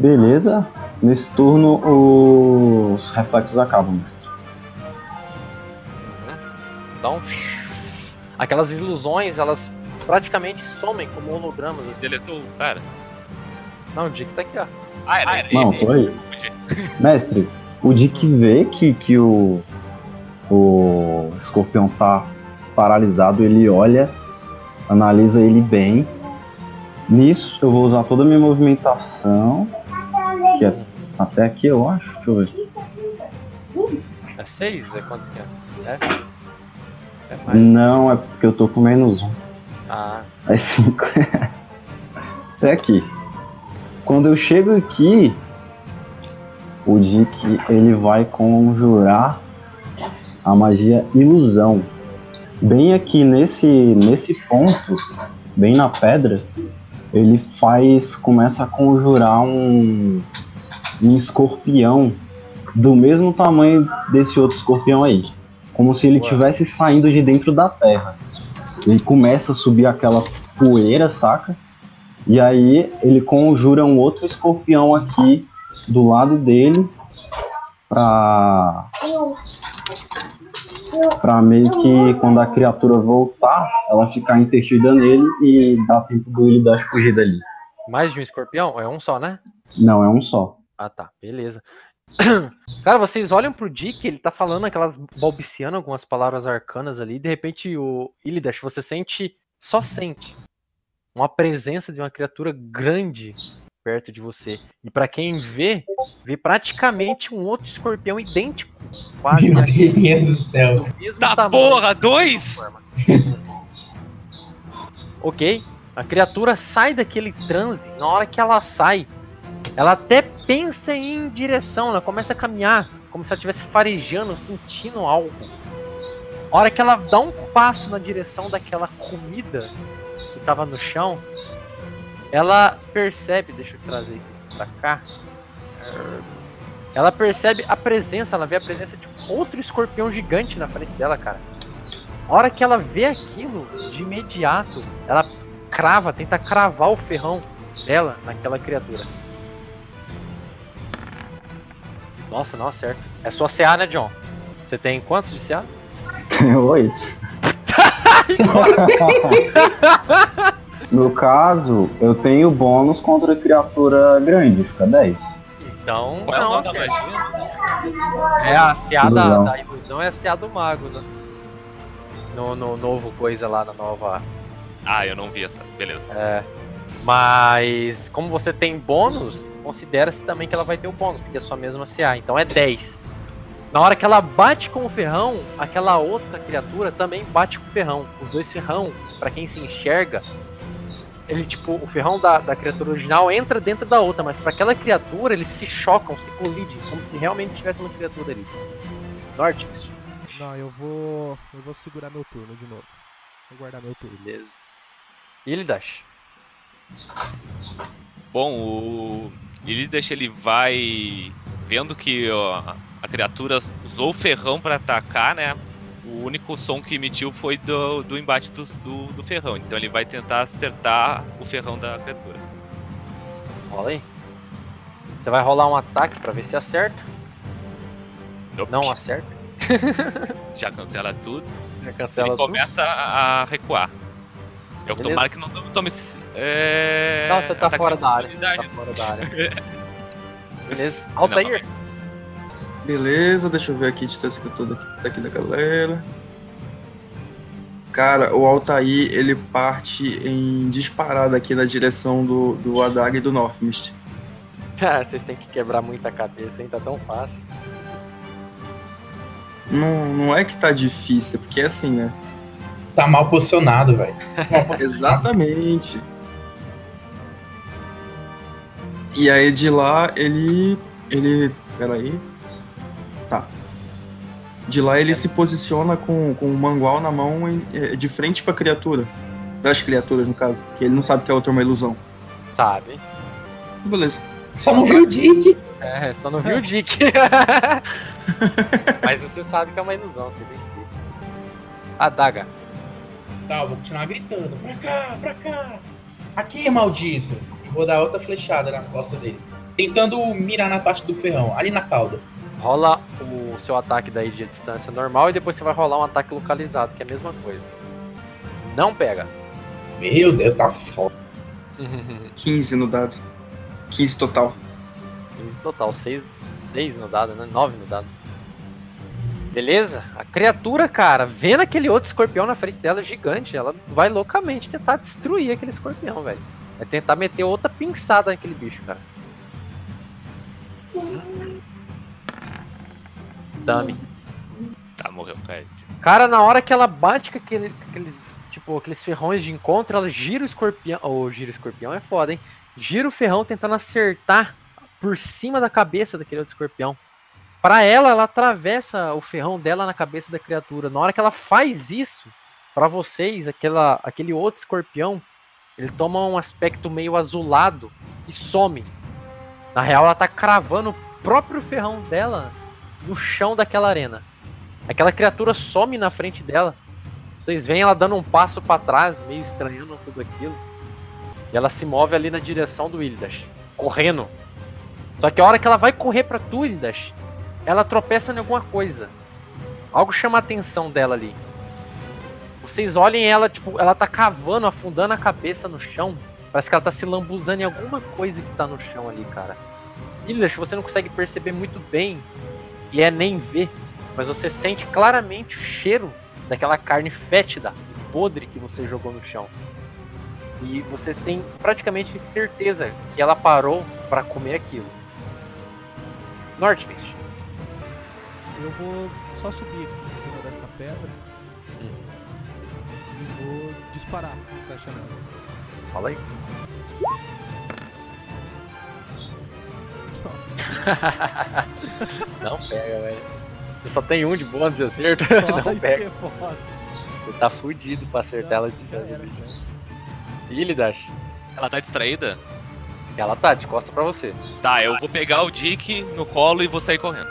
Beleza. Nesse turno os reflexos acabam, mestre. Então. Aquelas ilusões, elas praticamente somem como hologramas. Assim. Deletou o cara. Não, o Dick tá aqui, ó. Ah, era ele. Não, tô aí. Mestre, o Dick vê que, que o, o escorpião tá paralisado, ele olha, analisa ele bem. Nisso, eu vou usar toda a minha movimentação. Que é até aqui, eu acho. Deixa eu ver. É 6? É quantos que é? É? É mais. Não, é porque eu tô com menos um. Ah, É 5. Até aqui. Quando eu chego aqui, o Dick ele vai conjurar a magia ilusão. Bem aqui nesse nesse ponto, bem na pedra, ele faz começa a conjurar um um escorpião do mesmo tamanho desse outro escorpião aí, como se ele estivesse saindo de dentro da terra. Ele começa a subir aquela poeira, saca? E aí ele conjura um outro escorpião aqui do lado dele pra. pra meio que quando a criatura voltar, ela ficar intertida nele e dar tempo do ele dar fugir dali. mais de um escorpião? É um só, né? Não, é um só. Ah, tá. Beleza. Cara, vocês olham pro Dick, ele tá falando aquelas balbuciando algumas palavras arcanas ali, e de repente o Illidash, você sente, só sente uma presença de uma criatura grande perto de você. E pra quem vê, vê praticamente um outro escorpião idêntico, quase Meu Deus do céu. mesmo Tá tamanho. porra, dois? ok, a criatura sai daquele transe. Na hora que ela sai, ela até pensa em ir em direção, ela começa a caminhar, como se ela estivesse farejando, sentindo algo. A hora que ela dá um passo na direção daquela comida que estava no chão, ela percebe, deixa eu trazer isso aqui pra cá. Ela percebe a presença, ela vê a presença de outro escorpião gigante na frente dela, cara. A hora que ela vê aquilo, de imediato, ela crava, tenta cravar o ferrão dela naquela criatura. Nossa, não acerta. É sua CA, né, John? Você tem quantos de CA? Oi. no caso, eu tenho bônus contra criatura grande, fica 10. Então, Qual é o não nome da magia? É a CA da, Ilusão. da ilusão é a CA do mago, né? No, no novo coisa lá, na nova Ah, eu não vi essa. Beleza. É, mas como você tem bônus, considera-se também que ela vai ter o bônus, porque é sua mesma CA, então é 10. Na hora que ela bate com o ferrão, aquela outra criatura também bate com o ferrão. Os dois ferrão, pra quem se enxerga, ele tipo, o ferrão da, da criatura original entra dentro da outra, mas pra aquela criatura eles se chocam, se colidem, como se realmente tivesse uma criatura ali. Norte, Não, eu vou. Eu vou segurar meu turno de novo. Vou guardar meu turno. beleza. Illidash. Bom, o Illidash ele vai vendo que ó, a criatura usou o ferrão pra atacar, né? O único som que emitiu foi do, do embate do, do, do ferrão. Então ele vai tentar acertar o ferrão da criatura. Rola aí. Você vai rolar um ataque pra ver se acerta. Nope. Não acerta. Já cancela tudo. Já Ele cancela tudo. começa a recuar. Eu Beleza. tomara que não tome. É, Não, você tá ataque fora da área. Tá fora da área. Beleza. Altair. Beleza, deixa eu ver aqui a distância que eu tô daqui, daqui da galera. Cara, o Altair, ele parte em disparada aqui na direção do, do Adag e do Northmist. Cara, vocês têm que quebrar muita cabeça, hein? Tá tão fácil. Não, não é que tá difícil, é porque é assim, né? Tá mal posicionado, velho. Exatamente. E aí de lá ele. ele. Peraí. Tá. De lá ele se posiciona com, com o mangual na mão em- eh, de frente pra criatura. Das criaturas, no caso. Que ele não sabe que a outra é uma ilusão. Sabe? Beleza. Só não viu o Dick. É, só não viu o Dick. Mas você sabe que é uma ilusão, você tem que ver. Adaga. Tá, eu vou continuar gritando. Pra cá, pra cá. Aqui, maldito. E vou dar outra flechada nas costas dele. Tentando mirar na parte do ferrão, ali na cauda. Rola o seu ataque daí de distância normal e depois você vai rolar um ataque localizado, que é a mesma coisa. Não pega. Meu Deus, tá foda. 15 no dado. 15 total. 15 total, 6, 6 no dado, né? 9 no dado. Beleza? A criatura, cara, vendo aquele outro escorpião na frente dela gigante, ela vai loucamente tentar destruir aquele escorpião, velho. Vai tentar meter outra pinçada naquele bicho, cara. Dame. Tá, morreu, cara. Cara, na hora que ela bate com aquele- aqueles, tipo, aqueles ferrões de encontro, ela gira o escorpião. Ou gira o escorpião é foda, hein? Gira o ferrão tentando acertar por cima da cabeça daquele outro escorpião. Pra ela, ela atravessa o ferrão dela na cabeça da criatura. Na hora que ela faz isso, pra vocês, aquela, aquele outro escorpião, ele toma um aspecto meio azulado e some. Na real, ela tá cravando o próprio ferrão dela no chão daquela arena. Aquela criatura some na frente dela. Vocês veem ela dando um passo pra trás, meio estranhando tudo aquilo. E ela se move ali na direção do Ildash, correndo. Só que a hora que ela vai correr pra tu, Ildash, ela tropeça em alguma coisa. Algo chama a atenção dela ali. Vocês olhem ela, tipo, ela tá cavando, afundando a cabeça no chão. Parece que ela tá se lambuzando em alguma coisa que tá no chão ali, cara. Ildash, você não consegue perceber muito bem que é nem ver, mas você sente claramente o cheiro daquela carne fétida, podre que você jogou no chão. E você tem praticamente certeza que ela parou para comer aquilo. Northmist, Eu vou só subir aqui em cima dessa pedra e vou disparar flecha nela. fala aí. Não pega, velho. Você só tem um de bônus de acerto? Só Não isso que pega. é foda. Você tá fudido pra acertar ela de então. Illidash, Ela tá distraída? ela tá de costa pra você. Tá, eu vou pegar o Dick no colo e vou sair correndo.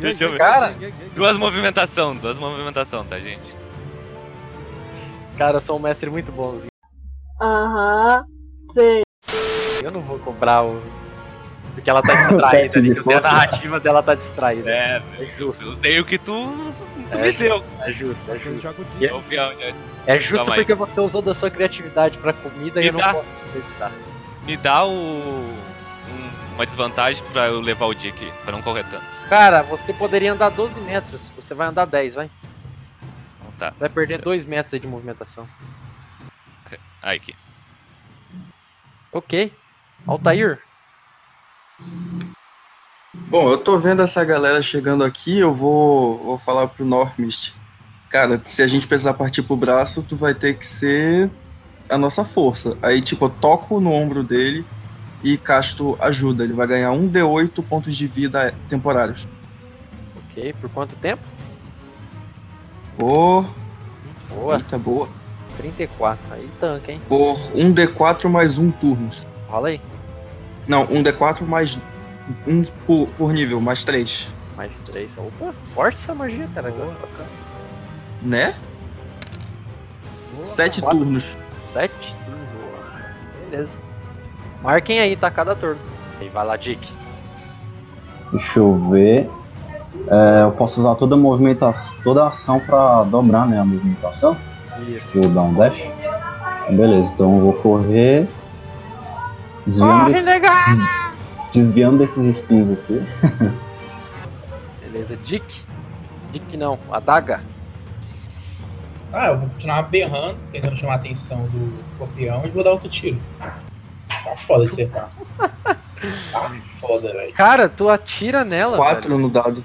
Deixa eu ver. Cara, Duas movimentação, duas movimentação, tá, gente? Cara, eu sou um mestre muito bonzinho. Aham, sei. Eu não vou comprar o. Porque ela tá distraída que A narrativa dela tá distraída. É, É justo, eu usei o que tu, tu É me justo. deu. é justo, é Eu justo. jogo E de é- Confião, né? É justo porque você usou da sua criatividade pra comida e Me eu não dá. posso acreditar. Me dá o. um- uma desvantagem pra eu levar o Dick, pra não correr tanto. Cara, você poderia andar 12 metros. Você vai andar 10, vai. Então tá. Vai perder 2 metros aí de movimentação. Aí aqui. Ok. Altair, Bom, eu tô vendo essa galera chegando aqui, eu vou, vou falar pro Northmist. Cara, se a gente precisar partir pro braço, tu vai ter que ser a nossa força. Aí, tipo, eu toco no ombro dele e casto ajuda. Ele vai ganhar um D8 pontos de vida temporários. ok. Por quanto tempo? Por. Boa. Eita, boa. 34. Aí tanca, hein? Por um D4 mais um turnos. Rola aí. Não, um D4 mais um por, por nível, mais três. Mais 3. Opa, forte essa magia, cara. Boa. Bacana. Né? Boa, Sete quatro. turnos. 7 Beleza. Marquem aí, tá cada turno. Aí vai lá, Dick. Deixa eu ver. É, eu posso usar toda a movimentação, toda a ação pra dobrar né, a movimentação. Isso. Vou dar um dash. Beleza, então eu vou correr. Desviando, Corre, desse- desviando desses espinhos aqui. Beleza, Dick. Dick não, Adaga. Ah, eu vou continuar berrando, tentando chamar a atenção do escorpião e vou dar outro tiro. Tá foda de acertar. Tá foda, velho. Cara, tu atira nela, Quatro velho, no dado.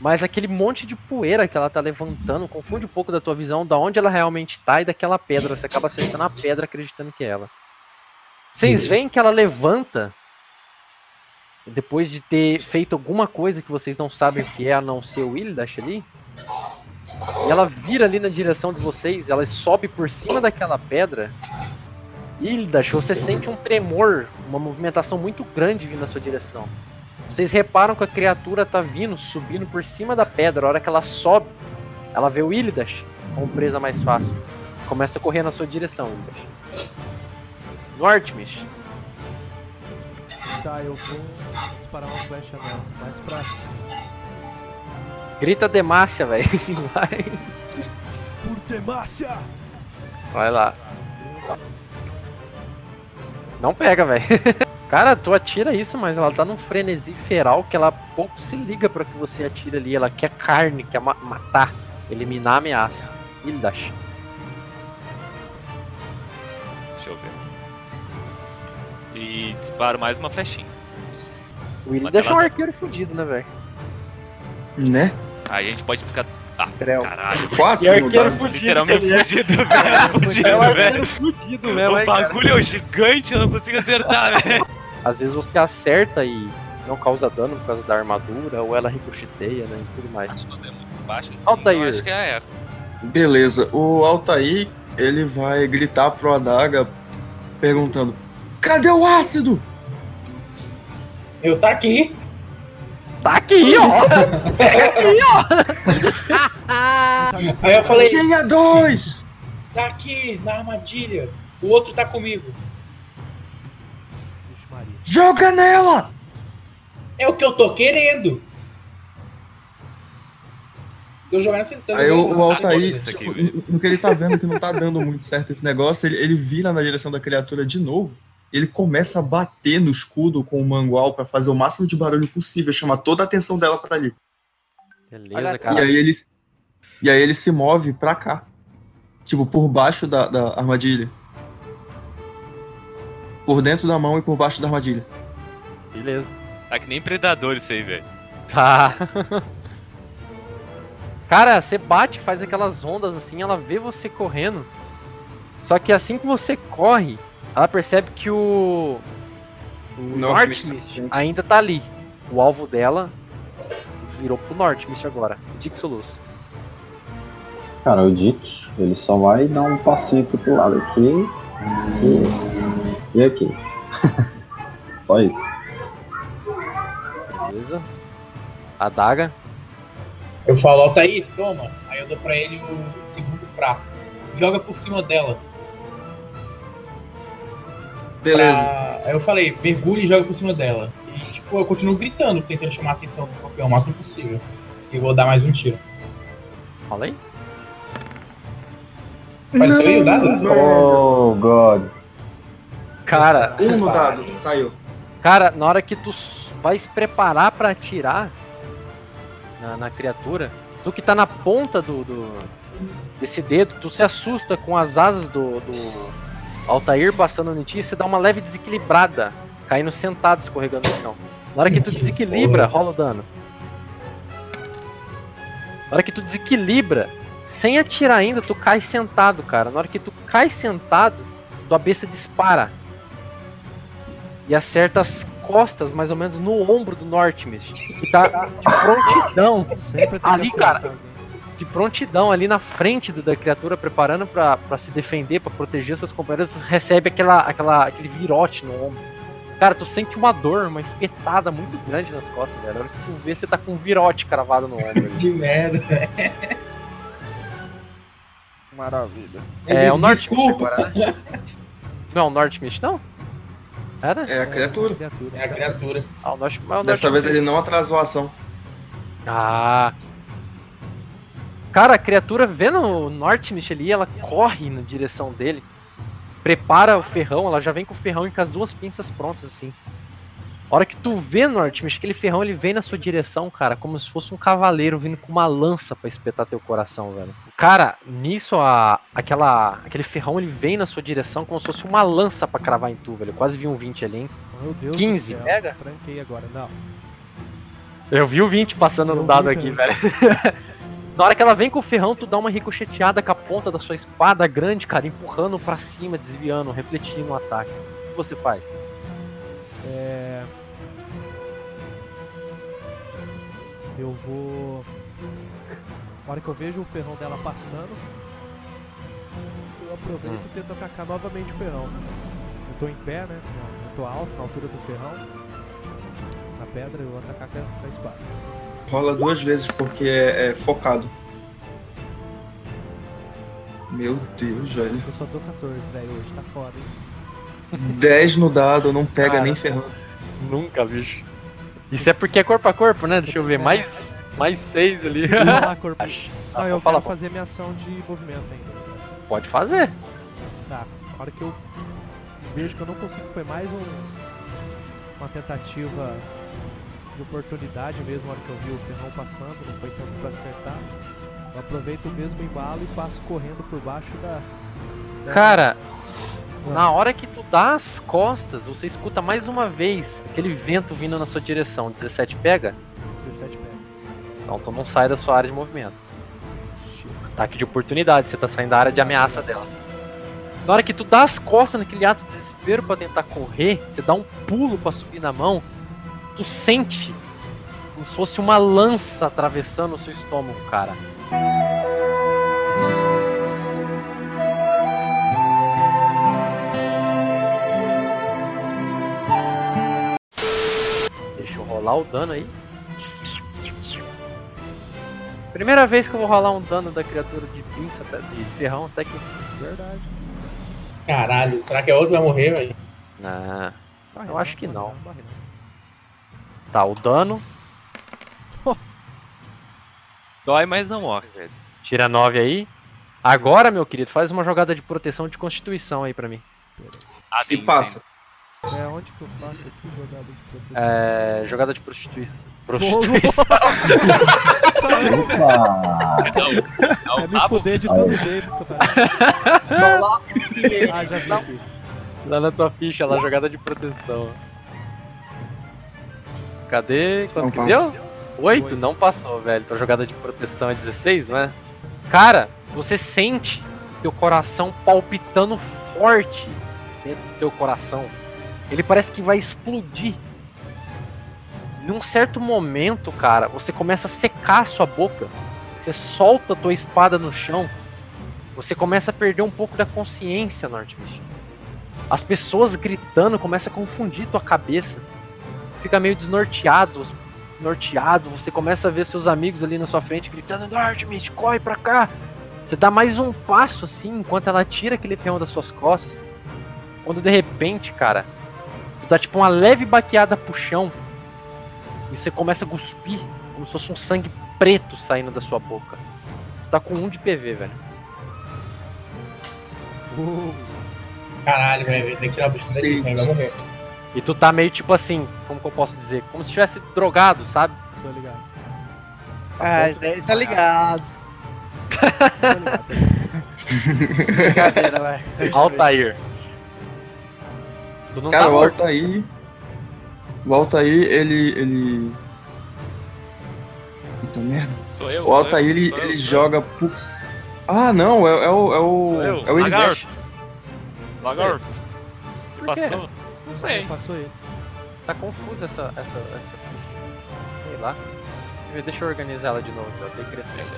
mas aquele monte de poeira que ela tá levantando confunde um pouco da tua visão da onde ela realmente tá e daquela pedra. Você acaba acertando a pedra acreditando que é ela. Vocês veem que ela levanta depois de ter feito alguma coisa que vocês não sabem o que é, a não ser o Ildash ali, e ela vira ali na direção de vocês, ela sobe por cima daquela pedra. Ildash, você sente um tremor, uma movimentação muito grande vindo na sua direção. Vocês reparam que a criatura tá vindo, subindo por cima da pedra. A hora que ela sobe, ela vê o Ildash como presa mais fácil. Começa a correr na sua direção, Ildash. Nortmish, Tá, eu vou disparar uma flecha nela. Mais pra. grita Demácia, velho. Vai. Por Demácia! Vai lá. Não pega, velho. Cara, tu atira isso, mas ela tá num frenesi feral que ela pouco se liga pra que você atira ali. Ela quer carne, quer ma- matar, eliminar a ameaça. Ildash. E disparo mais uma flechinha. O Ildash é um arqueiro fudido, né, velho? Né? Aí a gente pode ficar. Ah, Creu. caralho. Quatro E arqueero dado. fudido. Literalmente é. fudido, velho. É Fudido, um velho. arqueiro fudido mesmo, O hein, cara? bagulho é um gigante, eu não consigo acertar, velho. Às vezes você acerta e não causa dano por causa da armadura, ou ela ricocheteia, né, e tudo mais. Acho que dei muito baixo. enfim, Altair. então acho que é erro. Beleza, o Altair, ele vai gritar pro Adaga perguntando: Cadê o ácido? Eu tá aqui. Tá aqui, ó! Aí eu falei, Tinha dois! tá aqui, na armadilha. O outro tá comigo. Joga nela! É o que eu tô querendo. Eu jogar nessa. Aí o, o Altair, aqui, tipo, velho. no, no que ele tá vendo que não tá dando muito certo esse negócio, ele, ele vira na direção da criatura de novo. Ele começa a bater no escudo com o mangual pra fazer o máximo de barulho possível, chamar toda a atenção dela pra ali. Beleza, Olha, E cara. aí ele, e aí ele se move pra cá. Tipo, por baixo da, da armadilha. Por dentro da mão e por baixo da armadilha. Beleza. Tá que nem predador isso aí, velho. Tá. Cara, você bate, faz aquelas ondas assim, ela vê você correndo. Só que assim que você corre, ela percebe que o. O Northmist Northmist ainda tá ali. O alvo dela virou pro Northmist agora. Dixolus. Cara, o Dick, ele só vai dar um passinho aqui pro lado aqui e, e aqui. só isso. Beleza. A daga. Eu falo, Altair, toma. Aí eu dou pra ele o segundo frasco. Joga por cima dela. Beleza. Pra- Aí eu falei, mergulha e joga por cima dela. E tipo, eu continuo gritando, tentando chamar a atenção do escorpião o máximo possível. E vou dar mais um tiro. Fala aí. Apareceu aí o dado? Oh, God. Cara, Um no dado, saiu. Cara, na hora que tu vai se preparar pra atirar na, na criatura, tu que tá na ponta do, do- desse dedo, tu se assusta com as asas do, do Altair passando em ti você dá uma leve desequilibrada, caindo sentado, escorregando no chão. Na hora que tu desequilibra, rola o dano. Na hora que tu desequilibra, sem atirar ainda, tu cai sentado, cara. Na hora que tu cai sentado, tua besta dispara e acerta as costas, mais ou menos no ombro do Northmist, que tá de prontidão, Sempre tem Ali, cara. alguém. De prontidão ali na frente do- da criatura, preparando pra pra se defender, pra proteger seus companheiros, recebe aquela, aquela, aquele virote no ombro. Cara, tu sente uma dor, uma espetada muito grande nas costas, velho. A hora que tu vê, você tá com um virote cravado no ombro. De merda. Maravilha. É o Northmist Desculpa. agora, né? Não é o Northmist, não? Era? É a criatura. Criatura. É a criatura. Ah, o North, mas o Dessa Northmist- vez ele não atrasou a ação. Ah. Cara, a criatura vendo o Northmist ali, ela corre na direção dele. Prepara o ferrão, ela já vem com o ferrão e com as duas pinças prontas, assim. A hora que tu vê Northmist, aquele ferrão ele vem na sua direção, cara, como se fosse um cavaleiro vindo com uma lança pra espetar teu coração, velho. Cara, nisso a, aquela, aquele ferrão ele vem na sua direção como se fosse uma lança pra cravar em tu, velho. Eu quase vi um 20 ali, hein? Meu Deus 15, do céu. pega? Tranquei agora. Não. Eu vi o 20 passando Eu no vi dado aqui, também. velho. Na hora que ela vem com o ferrão, tu dá uma ricocheteada com a ponta da sua espada grande, cara, empurrando pra cima, desviando, refletindo o ataque. O que você faz? É... Eu vou. Na hora que eu vejo o ferrão dela passando, eu aproveito Hum. e tento atacar novamente o ferrão. Eu tô em pé, né? Eu tô alto, na altura do ferrão. Na pedra, eu vou atacar com a espada. Rola duas vezes porque é, é focado. Meu Deus, velho. Eu só dou 14, velho, hoje tá foda, hein? 10 no dado, não pega Cara. nem ferrando. Nunca, bicho. Isso é porque é corpo a corpo, né? Deixa eu ver. Mais, mais seis ali. Vai lá, corpo. Não, Ah, eu pô. fazer minha ação de movimento ainda. Pode fazer. Tá, na hora que eu vejo que eu não consigo, foi mais um, uma tentativa de oportunidade mesmo, na hora que eu vi o ferrão passando, não foi tanto pra acertar. Eu aproveito o mesmo embalo e passo correndo por baixo da. da- Cara, Ah. na hora que tu dá as costas, você escuta mais uma vez aquele vento vindo na sua direção. 17 pega? 17 pés. Então tu não sai da sua área de movimento. Ataque de oportunidade, você tá saindo da área de ameaça dela. Na hora que tu dá as costas naquele ato de desespero pra tentar correr, você dá um pulo pra subir na mão, tu sente como se fosse uma lança atravessando o seu estômago, cara. Deixa eu rolar o dano aí. Primeira vez que eu vou rolar um dano da criatura de pinça, até- de ferrão, até que. Verdade. Caralho, será que a outra vai morrer, velho? Não. Eu acho que não. Tá, o dano. Dói, mas não morre, velho. Tira 9 aí. Agora, meu querido, faz uma jogada de proteção de constituição aí pra mim. Ah, E passa. É onde que eu faço aqui jogada de proteção? É. Jogada de prostituição. Prostituição. Opa! Não, É me fuder de todo jeito, cara. Ah, já vi. Lá na tua ficha, lá, jogada de proteção. Cadê? Quanto Não que passa. deu? 8? Oito. Não passou, velho. Tua jogada de proteção é 16, não é? Cara, você sente teu coração palpitando forte dentro do teu coração. Ele parece que vai explodir. Num certo momento, cara, você começa a secar a sua boca. Você solta a tua espada no chão. Você começa a perder um pouco da consciência, Northmist. As pessoas gritando começa a confundir tua cabeça. Fica meio desnorteado, norteado. Você começa a ver seus amigos ali na sua frente gritando: Northmist, corre pra cá! Você dá mais um passo assim, enquanto ela tira aquele ferrão das suas costas. Quando de repente, cara, tu dá tipo uma leve baqueada pro chão. E você começa a cuspir, como se fosse um sangue preto saindo da sua boca. Tu tá com um de PV, velho. Uh, Caralho, velho, tem que tirar o bicho daqui, velho, vai morrer. E tu tá meio tipo assim, como que eu posso dizer? Como se tivesse drogado, sabe? tô ligado. Ah, isso aí tá ligado. Tô ligado. Brincadeira, vai. Altair. Tu não Cara, tá o. Altair. O Altair, ele. ele. Puta merda. Sou eu. O Altair, eu, ele, eu, ele eu. joga por. Ah, não, é, é o. É o. Sou eu, É o lagarto. Lagarto. Quê? Passou? Não sei. Passou ele. Tá confusa essa, essa, essa ficha. Sei lá. Deixa eu organizar ela de novo, eu ter crescendo.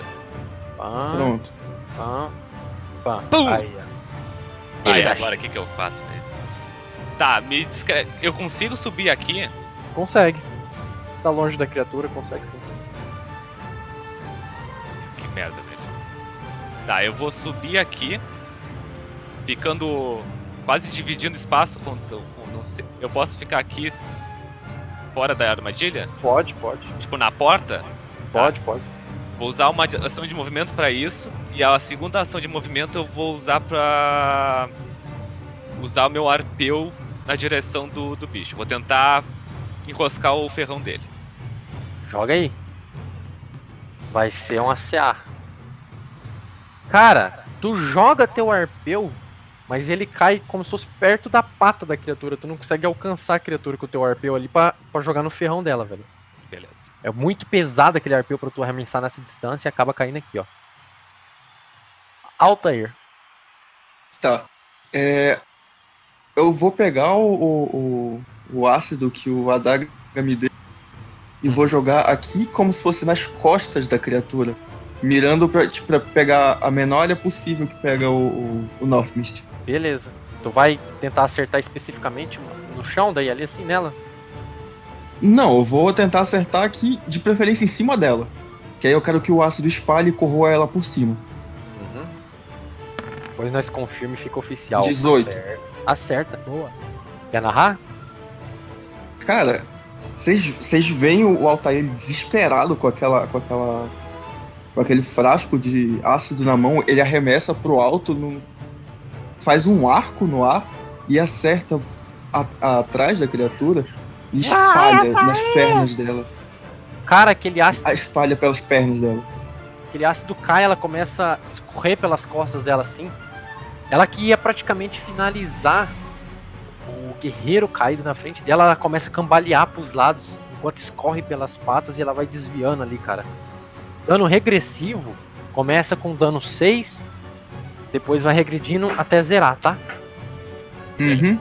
Pronto. pã, pã. Pum! Aí, ó. Aí, agora o que, que eu faço, velho? Tá, me descreve. Eu consigo subir aqui? Consegue. Tá longe da criatura, consegue sim. Que merda, velho. Tá, eu vou subir aqui, ficando quase dividindo espaço com não sei- eu posso ficar aqui fora da armadilha? Pode, pode. Tipo na porta? Pode, pode. Vou usar uma ação de movimento pra isso e a segunda ação de movimento eu vou usar pra usar o meu arpeu na direção do, do bicho. Vou tentar enroscar o ferrão dele. Joga aí. Vai ser um ACA. Cara, tu joga teu arpeu, mas ele cai como se fosse perto da pata da criatura. Tu não consegue alcançar a criatura com o teu arpeu ali pra, pra jogar no ferrão dela, velho. Beleza. É muito pesado aquele arpeu pra tu arremessar nessa distância e acaba caindo aqui, ó. Altair. Tá. É. Eu vou pegar o, o, o, o ácido que o Adaga me deu e vou jogar aqui como se fosse nas costas da criatura. Mirando pra, tipo, pra pegar a menor área possível que pega o, o, o Northmist. Beleza. Tu vai tentar acertar especificamente no chão, daí ali assim nela? Não, eu vou tentar acertar aqui, de preferência em cima dela. Que aí eu quero que o ácido espalhe e corroa ela por cima. Uhum. Depois nós confirma e fica oficial. 18. Acerta. Acerta. Boa. Quer narrar? Cara, vocês vocês veem o Altair desesperado com aquela, com aquela. com aquele frasco de ácido na mão, ele arremessa pro alto, num- faz um arco no ar e acerta a- a- atrás da criatura e espalha nas pernas dela. Cara, aquele ácido, A espalha pelas pernas dela. aquele ácido cai, ela começa a escorrer pelas costas dela assim. Ela que ia praticamente finalizar o guerreiro caído na frente dela, ela começa a cambalear pros lados, enquanto escorre pelas patas e ela vai desviando ali, cara. Dano regressivo começa com dano 6, depois vai regredindo até zerar, tá? Uhum.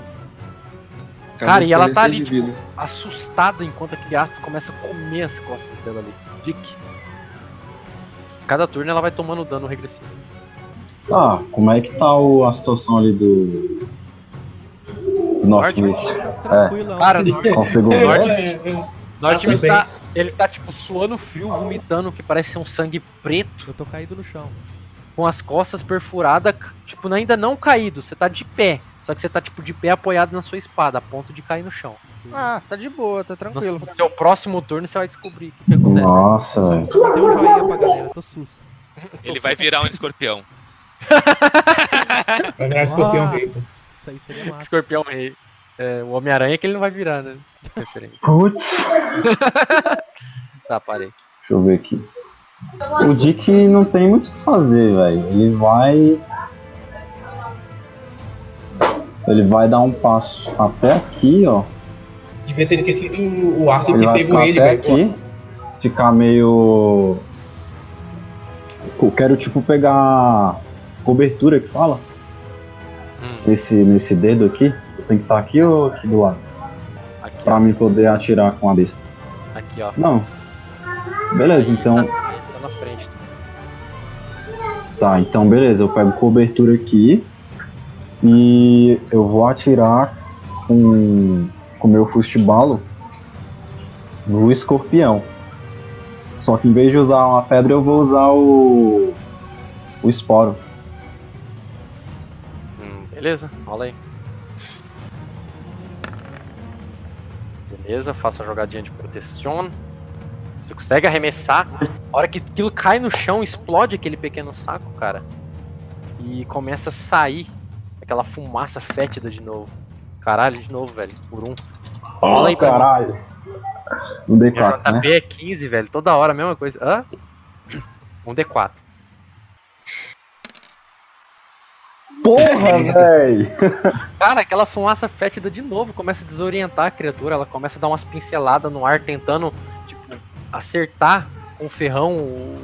Cara, e ela tá ser ali, tipo, assustada enquanto aquele ácido começa a comer as costas dela ali. Dick. Cada turno ela vai tomando dano regressivo. Tá, como é que tá o, a situação ali do. do Northwest? Tranquilão. Cara, Consigo o Norte, ver? Norte tudo bem. tá, ele tá tipo suando frio, vomitando que parece ser um sangue preto, Eu tô caído no chão. Com as costas perfuradas, tipo, ainda não caído, você tá de pé. Só que você tá tipo de pé apoiado na sua espada, a ponto de cair no chão. Ah, tá de boa, tá No tranquilo. seu próximo turno você vai descobrir o que, que acontece. Nossa, velho. Deu um joinha pra galera, tô sus. Ele vai virar um escorpião. Vai virar escorpião Nossa, rei. Isso aí seria massa. Escorpião rei. É, o Homem-Aranha que ele não vai virar, né? Putz. Tá, parei. Deixa eu ver aqui. O Dick não tem muito o que fazer, velho. Ele vai. Ele vai dar um passo até aqui, ó. Devia ter esquecido o- Ele que vai pegou ficar ele, até velho. aqui. Ficar meio. Eu quero, tipo, pegar. Cobertura que fala? Hum. Nesse, nesse dedo aqui. Eu tenho que estar aqui ou aqui do lado? Aqui, Pra ó. mim poder atirar com a besta. Aqui, ó. Não. Beleza, então. Tá frente. Tá, então beleza, eu pego cobertura aqui e eu vou atirar com o meu fustibalo no escorpião. Só que em vez de usar uma pedra, eu vou usar o. o esporo. Hum, beleza, rola aí. Beleza, faça a jogadinha de proteção. Você consegue arremessar. A hora que aquilo cai no chão, explode aquele pequeno saco, cara. E começa a sair aquela fumaça fétida de novo. Caralho, de novo, velho. Por um. Rola aí pra mim. caralho! Um D4, né? JB é 15, velho. Toda hora a mesma coisa. Hã? Um D4. Porra, velho! Cara, aquela fumaça fétida de novo começa a desorientar a criatura. Ela começa a dar umas pinceladas no ar, tentando, tipo, acertar com o ferrão o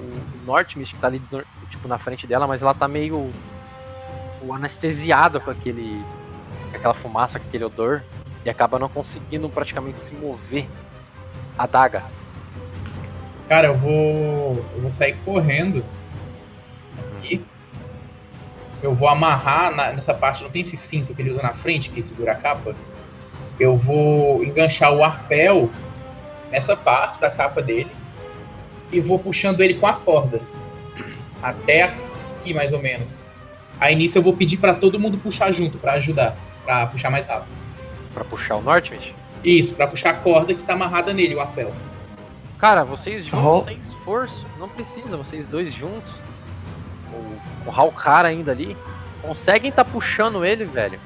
Northmist que tá ali, tipo, na frente dela, mas ela tá meio tipo, anestesiada com aquele. com aquela fumaça, com aquele odor. E acaba não conseguindo praticamente se mover. A daga. Cara, eu vou. Eu vou sair correndo. Aqui. Eu vou amarrar na- nessa parte, não tem esse cinto que ele usa na frente que segura a capa? Eu vou enganchar o arpel nessa parte da capa dele e vou puxando ele com a corda. Até aqui, mais ou menos. Aí nisso eu vou pedir pra todo mundo puxar junto, pra ajudar, pra puxar mais rápido. Pra puxar o Northmist. Isso, pra puxar a corda que tá amarrada nele, o arpel. Cara, vocês juntos, Ro- sem esforço, não precisa, vocês dois juntos, o, o Halkar ainda ali, conseguem tá puxando ele, velho,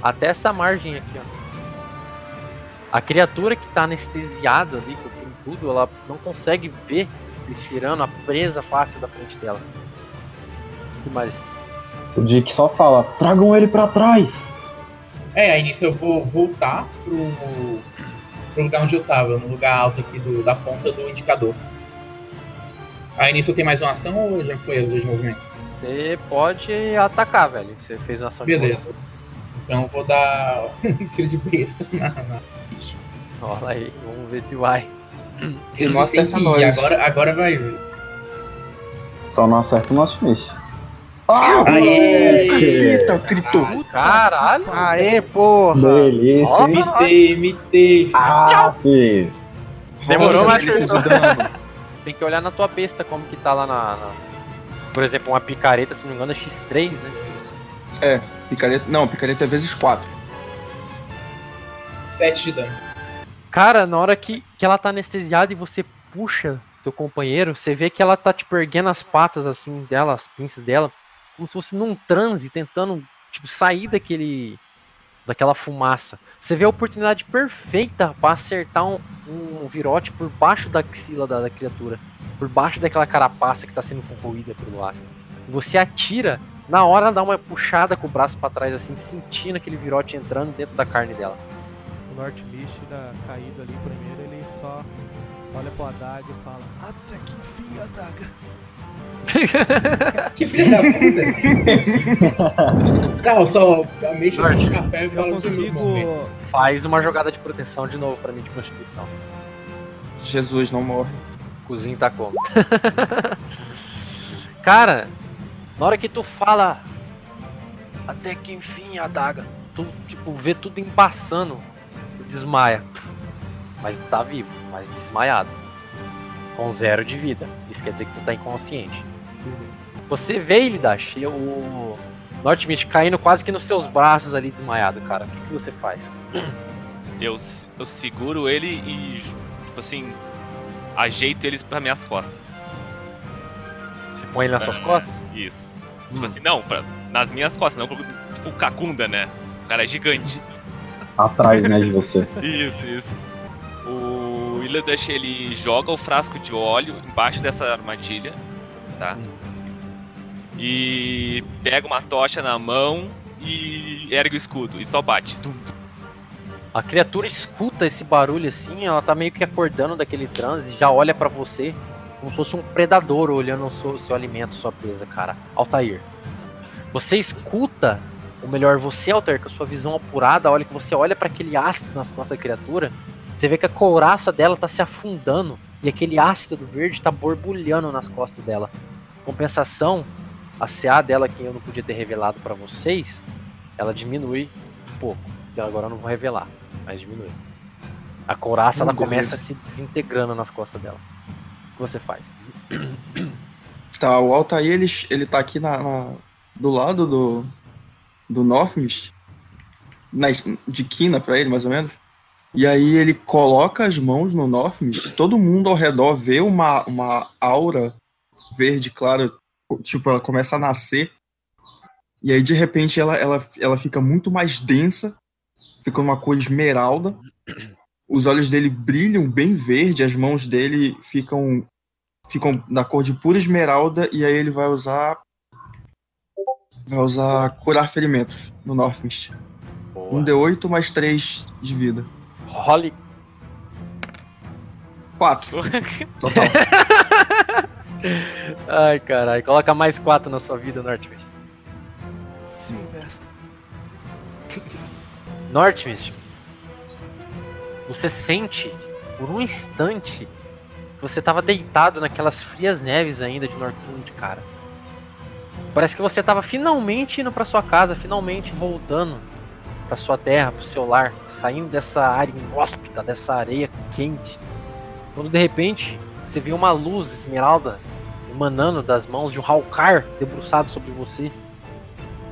até essa margem aqui, ó. A criatura que tá anestesiada ali, com tudo, ela não consegue ver vocês tirando a presa fácil da frente dela. O que mais? O Dick só fala: tragam ele pra trás! É, aí nisso eu vou voltar pro, pro lugar onde eu tava, no lugar alto aqui do, da ponta do indicador. Aí nisso eu tenho mais uma ação ou já foi os dois movimentos? Você pode atacar, velho. Você fez uma ação de Beleza. Então eu vou dar um tiro de besta na, na... Rola aí, vamos ver se vai. E não acerta que ir, nós. Agora, agora vai. Só não acerta o nosso fish. Aê! Caceta, gritou. Caralho. Aê, porra. Delícia, hein? Imitei, imitei. Ah, filho. Demorou, mas. Tem que olhar na tua besta como que tá lá na, na- Por exemplo, uma picareta, se não me engano, é X3, né? É, picareta. Não, picareta é vezes 4. 7 de dano. Cara, na hora que, que ela tá anestesiada e você puxa teu companheiro, você vê que ela tá, tipo, erguendo as patas, assim, dela, as pinças dela, como se fosse num transe, tentando, tipo, sair daquele... daquela fumaça. Você vê a oportunidade perfeita pra acertar um, um virote por baixo da axila da, da criatura, por baixo daquela carapaça que tá sendo corroída pelo ácido. Você atira, na hora dá uma puxada com o braço pra trás, assim, sentindo aquele virote entrando dentro da carne dela. O North Mist na caído ali primeiro, ele só olha pro adaga e fala: Até que enfim, adaga. Que filho da puta. Não, só a mexa Norte. de café e fala consigo. Faz uma jogada de proteção de novo pra mim de constituição. Jesus não morre. Cozinho tá como? Cara, na hora que tu fala até que enfim a adaga, tu tipo vê tudo embaçando, desmaia. Mas tá vivo, mas desmaiado. Com zero de vida. Isso quer dizer que tu tá inconsciente. Você vê ele Dash, o Northmist caindo quase que nos seus braços ali desmaiado, cara. O que, que você faz? Eu, eu seguro ele e, tipo assim, ajeito eles para minhas costas. Você põe ele nas suas É, costas? Isso. Hum. Tipo assim, não, pra- nas minhas costas, não pro, pro Kakunda, né? O cara é gigante. Atrás, né, de você. Isso, isso. O Iladash, ele joga o frasco de óleo embaixo dessa armadilha, tá? E pega uma tocha na mão e ergue o escudo e só bate. A criatura escuta esse barulho assim, ela tá meio que acordando daquele transe, já olha pra você como se fosse um predador olhando o seu, seu alimento, sua presa, cara. Altair. Você escuta, ou melhor, você, Altair, com a sua visão apurada, olha que você olha pra aquele ácido nas costas da criatura, você vê que a couraça dela tá se afundando e aquele ácido verde tá borbulhando nas costas dela. Compensação, a CA dela, que eu não podia ter revelado pra vocês, ela diminui um pouco. Que agora eu não vou revelar, mas diminui. A couraça ela Hum, começa se desintegrando nas costas dela. O que você faz? Tá, o Altair, ele, ele tá aqui na, na- do lado do, do Northmist, de quina pra ele, mais ou menos. E aí ele coloca as mãos no Northmist, todo mundo ao redor vê uma, uma aura verde clara, tipo, ela começa a nascer. E aí, de repente, ela, ela, ela fica muito mais densa, fica uma cor esmeralda. Os olhos dele brilham bem verde, as mãos dele ficam ficam da cor de pura esmeralda e aí ele vai usar vai usar curar ferimentos no Northmist. Um D8 mais 3 de vida. Role 4. Total. Ai, caralho. Coloca mais 4 na sua vida, Northmist. Sim, mestre. Northmist. Você sente, por um instante, que você tava deitado naquelas frias neves ainda de Northund, cara. Parece que você tava finalmente indo pra sua casa, finalmente voltando pra sua terra, pro seu lar, saindo dessa área inóspita, dessa areia quente. Quando de repente você vê uma luz esmeralda emanando das mãos de um Halkar debruçado sobre você.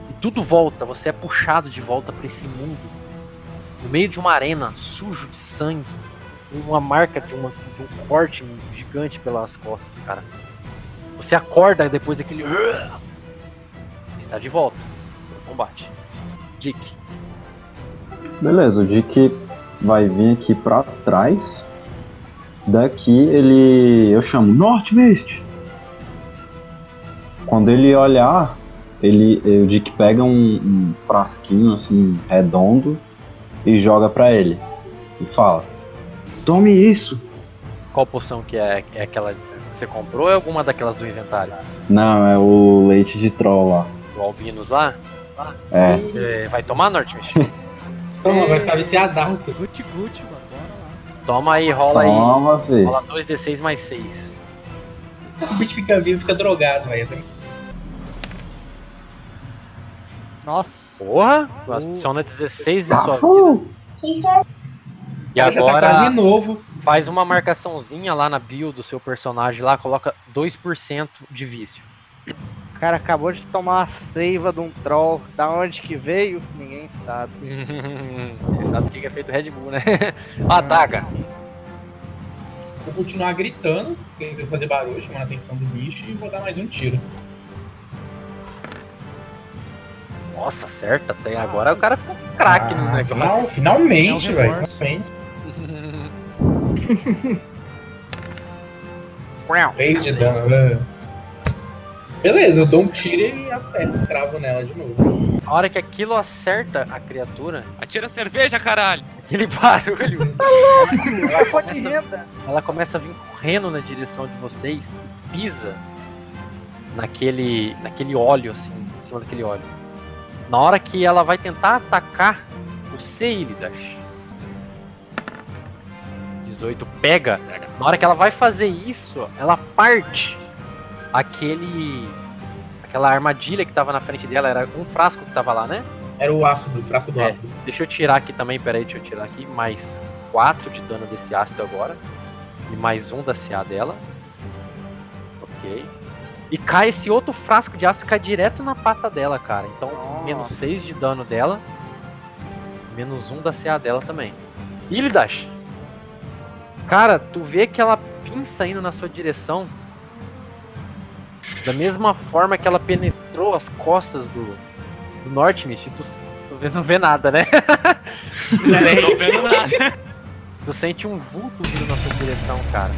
E tudo volta, você é puxado de volta pra esse mundo. No meio de uma arena, sujo de sangue, uma marca de, uma, de um corte gigante pelas costas, cara. Você acorda depois daquele. Está de volta no combate. Dick. Beleza, o Dick vai vir aqui pra trás. Daqui ele. Eu chamo Northmist. Quando ele olhar, ele, o Dick pega um, um frasquinho assim redondo e joga pra ele. E fala: Tome isso. Qual poção que é? É aquela que você comprou ou é alguma daquelas do inventário? Não, é o leite de troll lá. Do Albinos lá? É. É, vai tomar, Northmist? Toma, vai ficar viciadaço. Gucci Gucci, mano. Lá. Toma aí, rola aí. Toma, filho. Rola 2d6 mais 6. O bicho fica vivo, fica drogado, velho. Nossa. Porra! Tu adiciona 16 de Tá, sua vida. uh, E tá agora novo. faz uma marcaçãozinha lá na bio do seu personagem lá, coloca 2% de vício. O cara acabou de tomar uma seiva de um troll. Da onde que veio? Ninguém sabe. Você sabe o que é feito Red Bull, né? Ataca! Vou continuar gritando, vou fazer barulho, chamando a atenção do bicho e vou dar mais um tiro. Nossa, acerta até agora o cara ficou craque no Ah, negócio. final- finalmente, velho. Finalmente. 3 de dano. né? Beleza, eu dou um tiro e acerto, cravo nela de novo. A hora que aquilo acerta a criatura, Atira a cerveja, caralho! aquele barulho, Ela foi de renda. ela começa a vir correndo na direção de vocês e pisa naquele, naquele óleo, assim, em cima daquele óleo. Na hora que ela vai tentar atacar você, Ilidash. 18 pega. Na hora que ela vai fazer isso, ela parte aquele. aquela armadilha que tava na frente dela. Era um frasco que tava lá, né? Era o ácido, o frasco do É. ácido. Deixa eu tirar aqui também, peraí, deixa eu tirar aqui. Mais 4 de dano desse ácido agora. E mais um da CA dela. Ok. E cai esse outro frasco de ácido, cai direto na pata dela, cara. Então, Nossa. menos 6 de dano dela. Menos um da CA dela também. Ilidash! Cara, tu vê que ela pinça indo na sua direção. Da mesma forma que ela penetrou as costas do, do Northmist, tu, tu vê- não vê nada, né? Não tô vendo nada. Tu sente um vulto vindo na sua direção, cara.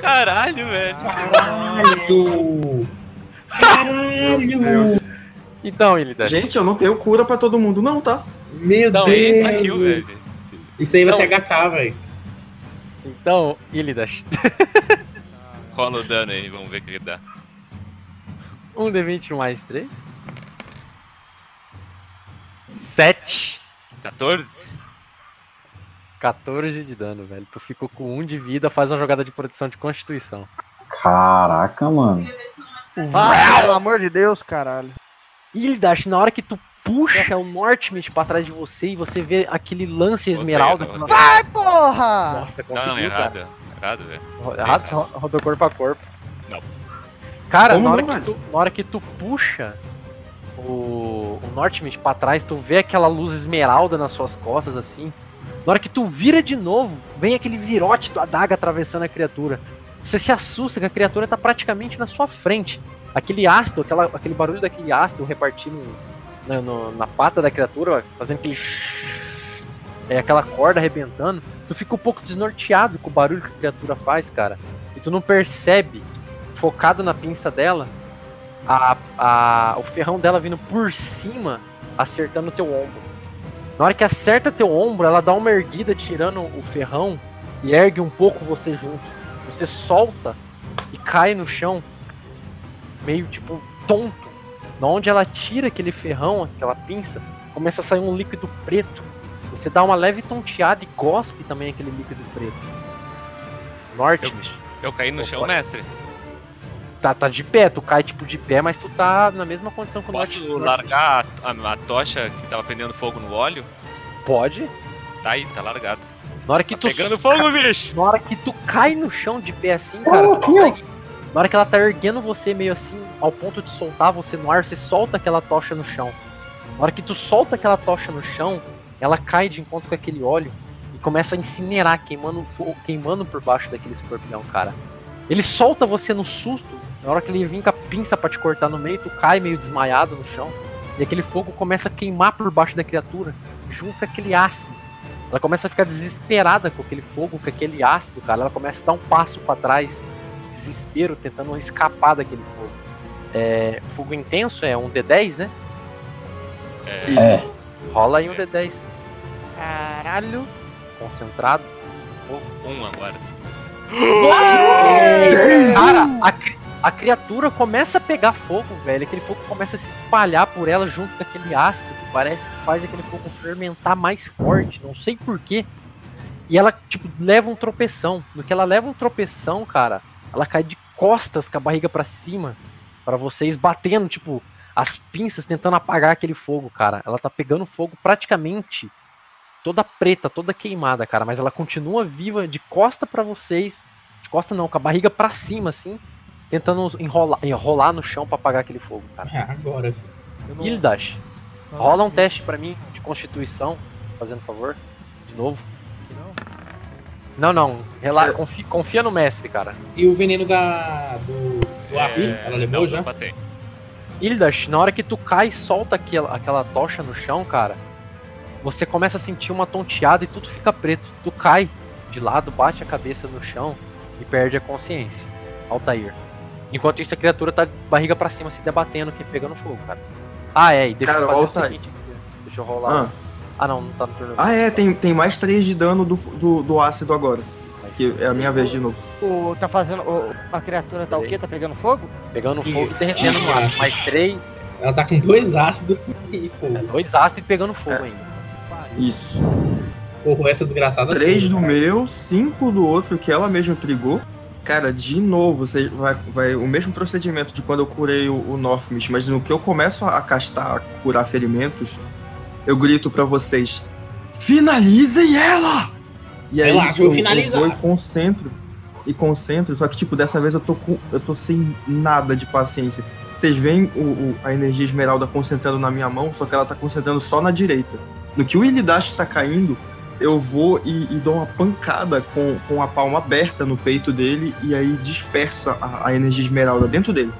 Caralho, velho. Caralho! Caralho! Então, Ilidash. Gente, eu não tenho cura pra todo mundo, não, tá? Meu Não, Deus! esse aqui, velho. Isso aí vai Não. ser HK, velho. Então, Ilidash. Rola o dano aí, vamos ver o que dá. Um D20 mais 3. 7. 14? 14 de dano, velho. Tu ficou com 1 de vida, faz uma jogada de proteção de constituição. Caraca, mano. Ah, pelo amor de Deus, caralho. Ilidash, na hora que tu puxa o Northmist pra trás de você e você vê aquele lance esmeralda. Odeio, que- odeio. Ai, porra! Nossa, Não, não, conseguiu, cara. errado. Errado, velho. Errado, ro- rodou corpo a corpo. Não. Cara, Como na hora, não, que tu, na hora que tu puxa o, o Northmist pra trás, tu vê aquela luz esmeralda nas suas costas, assim. Na hora que tu vira de novo, vem aquele virote da adaga atravessando a criatura. Você se assusta que a criatura tá praticamente na sua frente. Aquele ácido, aquela, aquele barulho daquele ácido repartindo na, no- na pata da criatura, fazendo aquele. É aquela corda arrebentando. Tu fica um pouco desnorteado com o barulho que a criatura faz, cara. E tu não percebe, focado na pinça dela, a, a, o ferrão dela vindo por cima, acertando teu ombro. Na hora que acerta teu ombro, ela dá uma erguida tirando o ferrão e ergue um pouco você junto. Você solta e cai no chão, meio tipo tonto. Na onde ela tira aquele ferrão, aquela pinça, começa a sair um líquido preto. Você dá uma leve tonteada e gospe também aquele líquido preto. Norte, Eu caí no chão, mestre. tá, tá de pé, tu cai tipo de pé, mas tu tá na mesma condição que o Norte. Posso largar a, a- a tocha que tava prendendo fogo no óleo? Pode. Tá aí, tá largado. Na hora que Tá tu pegando fogo, bicho! Na hora que tu cai no chão de pé assim, cara, tu consegue- na hora que ela tá erguendo você meio assim, ao ponto de soltar você no ar, você solta aquela tocha no chão. Na hora que tu solta aquela tocha no chão, ela cai de encontro com aquele óleo e começa a incinerar, queimando, queimando por baixo daquele escorpião, cara. Ele solta você no susto, na hora que ele vem com a pinça pra te cortar no meio, tu cai meio desmaiado no chão, e aquele fogo começa a queimar por baixo da criatura, junto com aquele ácido. Ela começa a ficar desesperada com aquele fogo, com aquele ácido, cara. Ela começa a dar um passo pra trás, desespero, tentando escapar daquele fogo. É, fogo intenso é um D10, né? É, É. Rola aí um D10. Caralho. Concentrado. um agora. Cara, a, cri- a criatura começa a pegar fogo, velho. Aquele fogo começa a se espalhar por ela junto com aquele ácido que parece que faz aquele fogo fermentar mais forte. Não sei porquê. E ela, tipo, leva um tropeção. No que ela leva um tropeção, cara, ela cai de costas com a barriga para cima. para vocês, batendo, tipo, as pinças tentando apagar aquele fogo, cara. Ela tá pegando fogo praticamente toda preta, toda queimada, cara. Mas ela continua viva de costa para vocês. De costa não, com a barriga para cima, assim tentando enrolar, enrolar no chão para apagar aquele fogo, cara. É, agora. Eu Ildash, rola um teste para mim de constituição, fazendo favor, de novo. Não? Não, rela... confia, confia no mestre, cara. E o veneno da. do. do ácido, ela levou não, já? não passei. Ildash, na hora que tu cai e solta aquela, aquela tocha no chão, cara, você começa a sentir uma tonteada e tudo fica preto. Tu cai de lado, bate a cabeça no chão e perde a consciência. Altair. Enquanto isso, a criatura tá barriga pra cima, se debatendo, que pegando fogo, cara. Ah, é, e deixa Cara, eu fazer Altair. o seguinte aqui. Deixa eu rolar. Ah, Ah, não, não tá no turno. ah é, tem, tem mais 3 de dano do, do, do ácido agora. Mas- Que é a minha vez de novo. O, tá fazendo. o- a criatura tá o quê? Tá pegando fogo? Pegando fogo e derretendo no ácido. Mais três. Ela tá com dois ácidos e, pô, É, dois ácidos e pegando fogo É. ainda. Isso. porra, essa desgraçada. 3 do meu, 5 do outro que ela mesma trigou. Cara, de novo, você vai, vai o mesmo procedimento de quando eu curei o, o Northmist, mas no que eu começo a castar, a curar ferimentos, eu grito pra vocês: finalizem ela! E aí Relaxa, eu eu, vou finalizar. vou e concentro. E concentro, só que tipo, dessa vez eu tô com. Eu tô sem nada de paciência. Vocês veem o, o- a energia esmeralda concentrando na minha mão, só que ela tá concentrando só na direita. No que o Ilidash tá caindo, eu vou e, e dou uma pancada com, com a palma aberta no peito dele e aí dispersa a, a energia esmeralda dentro dele.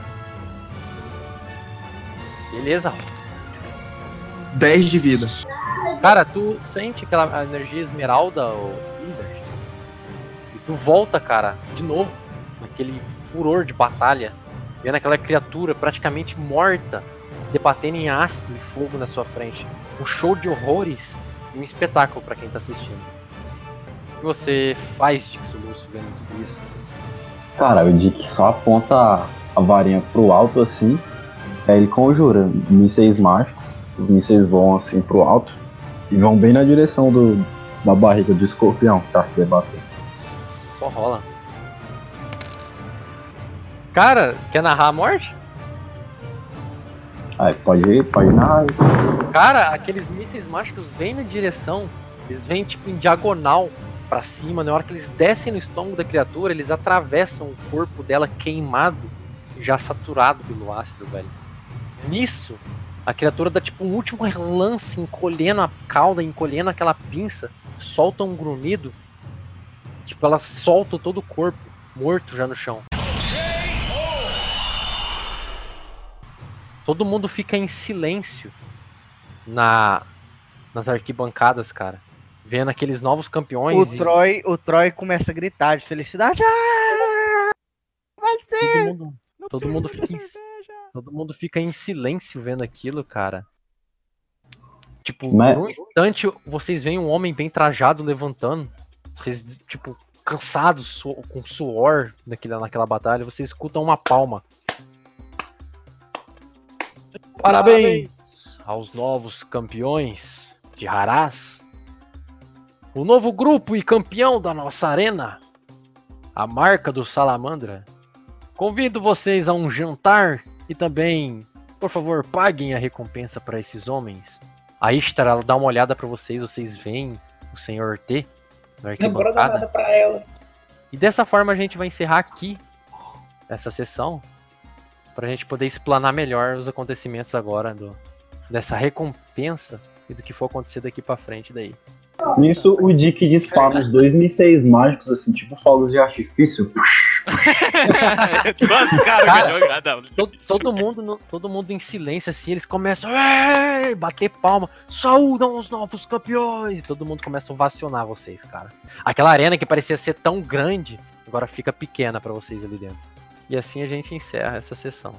Beleza. 10 de vida. Cara, tu sente aquela energia esmeralda, ou e tu volta, cara, de novo, naquele furor de batalha, vendo aquela criatura praticamente morta, se debatendo em ácido e fogo na sua frente. Um show de horrores e um espetáculo pra quem tá assistindo. O que você faz, Dixo Lúcio, vendo tudo isso? Cara, o Dick só aponta a varinha pro alto assim, aí ele conjura mísseis mágicos, os mísseis vão assim pro alto e vão bem na direção do, da barriga do escorpião que tá se debatendo. Só rola. Cara, quer narrar a morte? Aí pode ir, pode narrar. Cara, aqueles mísseis mágicos vêm na direção, eles vêm tipo em diagonal pra cima, na hora que eles descem no estômago da criatura, eles atravessam o corpo dela queimado, já saturado pelo ácido, velho. Nisso, a criatura dá tipo um último relance, encolhendo a cauda, encolhendo aquela pinça, solta um grunhido, tipo, ela solta todo o corpo, morto já no chão. Todo mundo fica em silêncio na nas arquibancadas, cara. Vendo aqueles novos campeões. O e Troy, o Troy começa a gritar de felicidade. Ah! Vai ser! todo mundo, Todo mundo fica em- cerveja. Todo mundo fica em silêncio vendo aquilo, cara. Tipo, Mas- por um instante vocês veem um homem bem trajado levantando. Vocês, tipo, cansados, su- com suor naquela, naquela batalha. Vocês escutam uma palma. Parabéns aos novos campeões de Haraz. O novo grupo e campeão da nossa arena. A marca do Salamandra. Convido vocês a um jantar e também, por favor, paguem a recompensa para esses homens. A Ishtar, ela dá uma olhada para vocês, vocês veem o Senhor T na Não arquibancada. nada pra ela. E dessa forma a gente vai encerrar aqui essa sessão para a gente poder explanar melhor os acontecimentos agora do, dessa recompensa e do que for acontecer daqui para frente daí. Nisso, o Dick dispara os dois mísseis mágicos, assim, tipo fogos de artifício. Duas cargas jogadas. Todo, todo mundo no- todo mundo em silêncio assim, eles começam a bater palma, saúdam os novos campeões, e todo mundo começa a ovacionar vocês, cara. Aquela arena que parecia ser tão grande, agora fica pequena para vocês ali dentro. E assim a gente encerra essa sessão.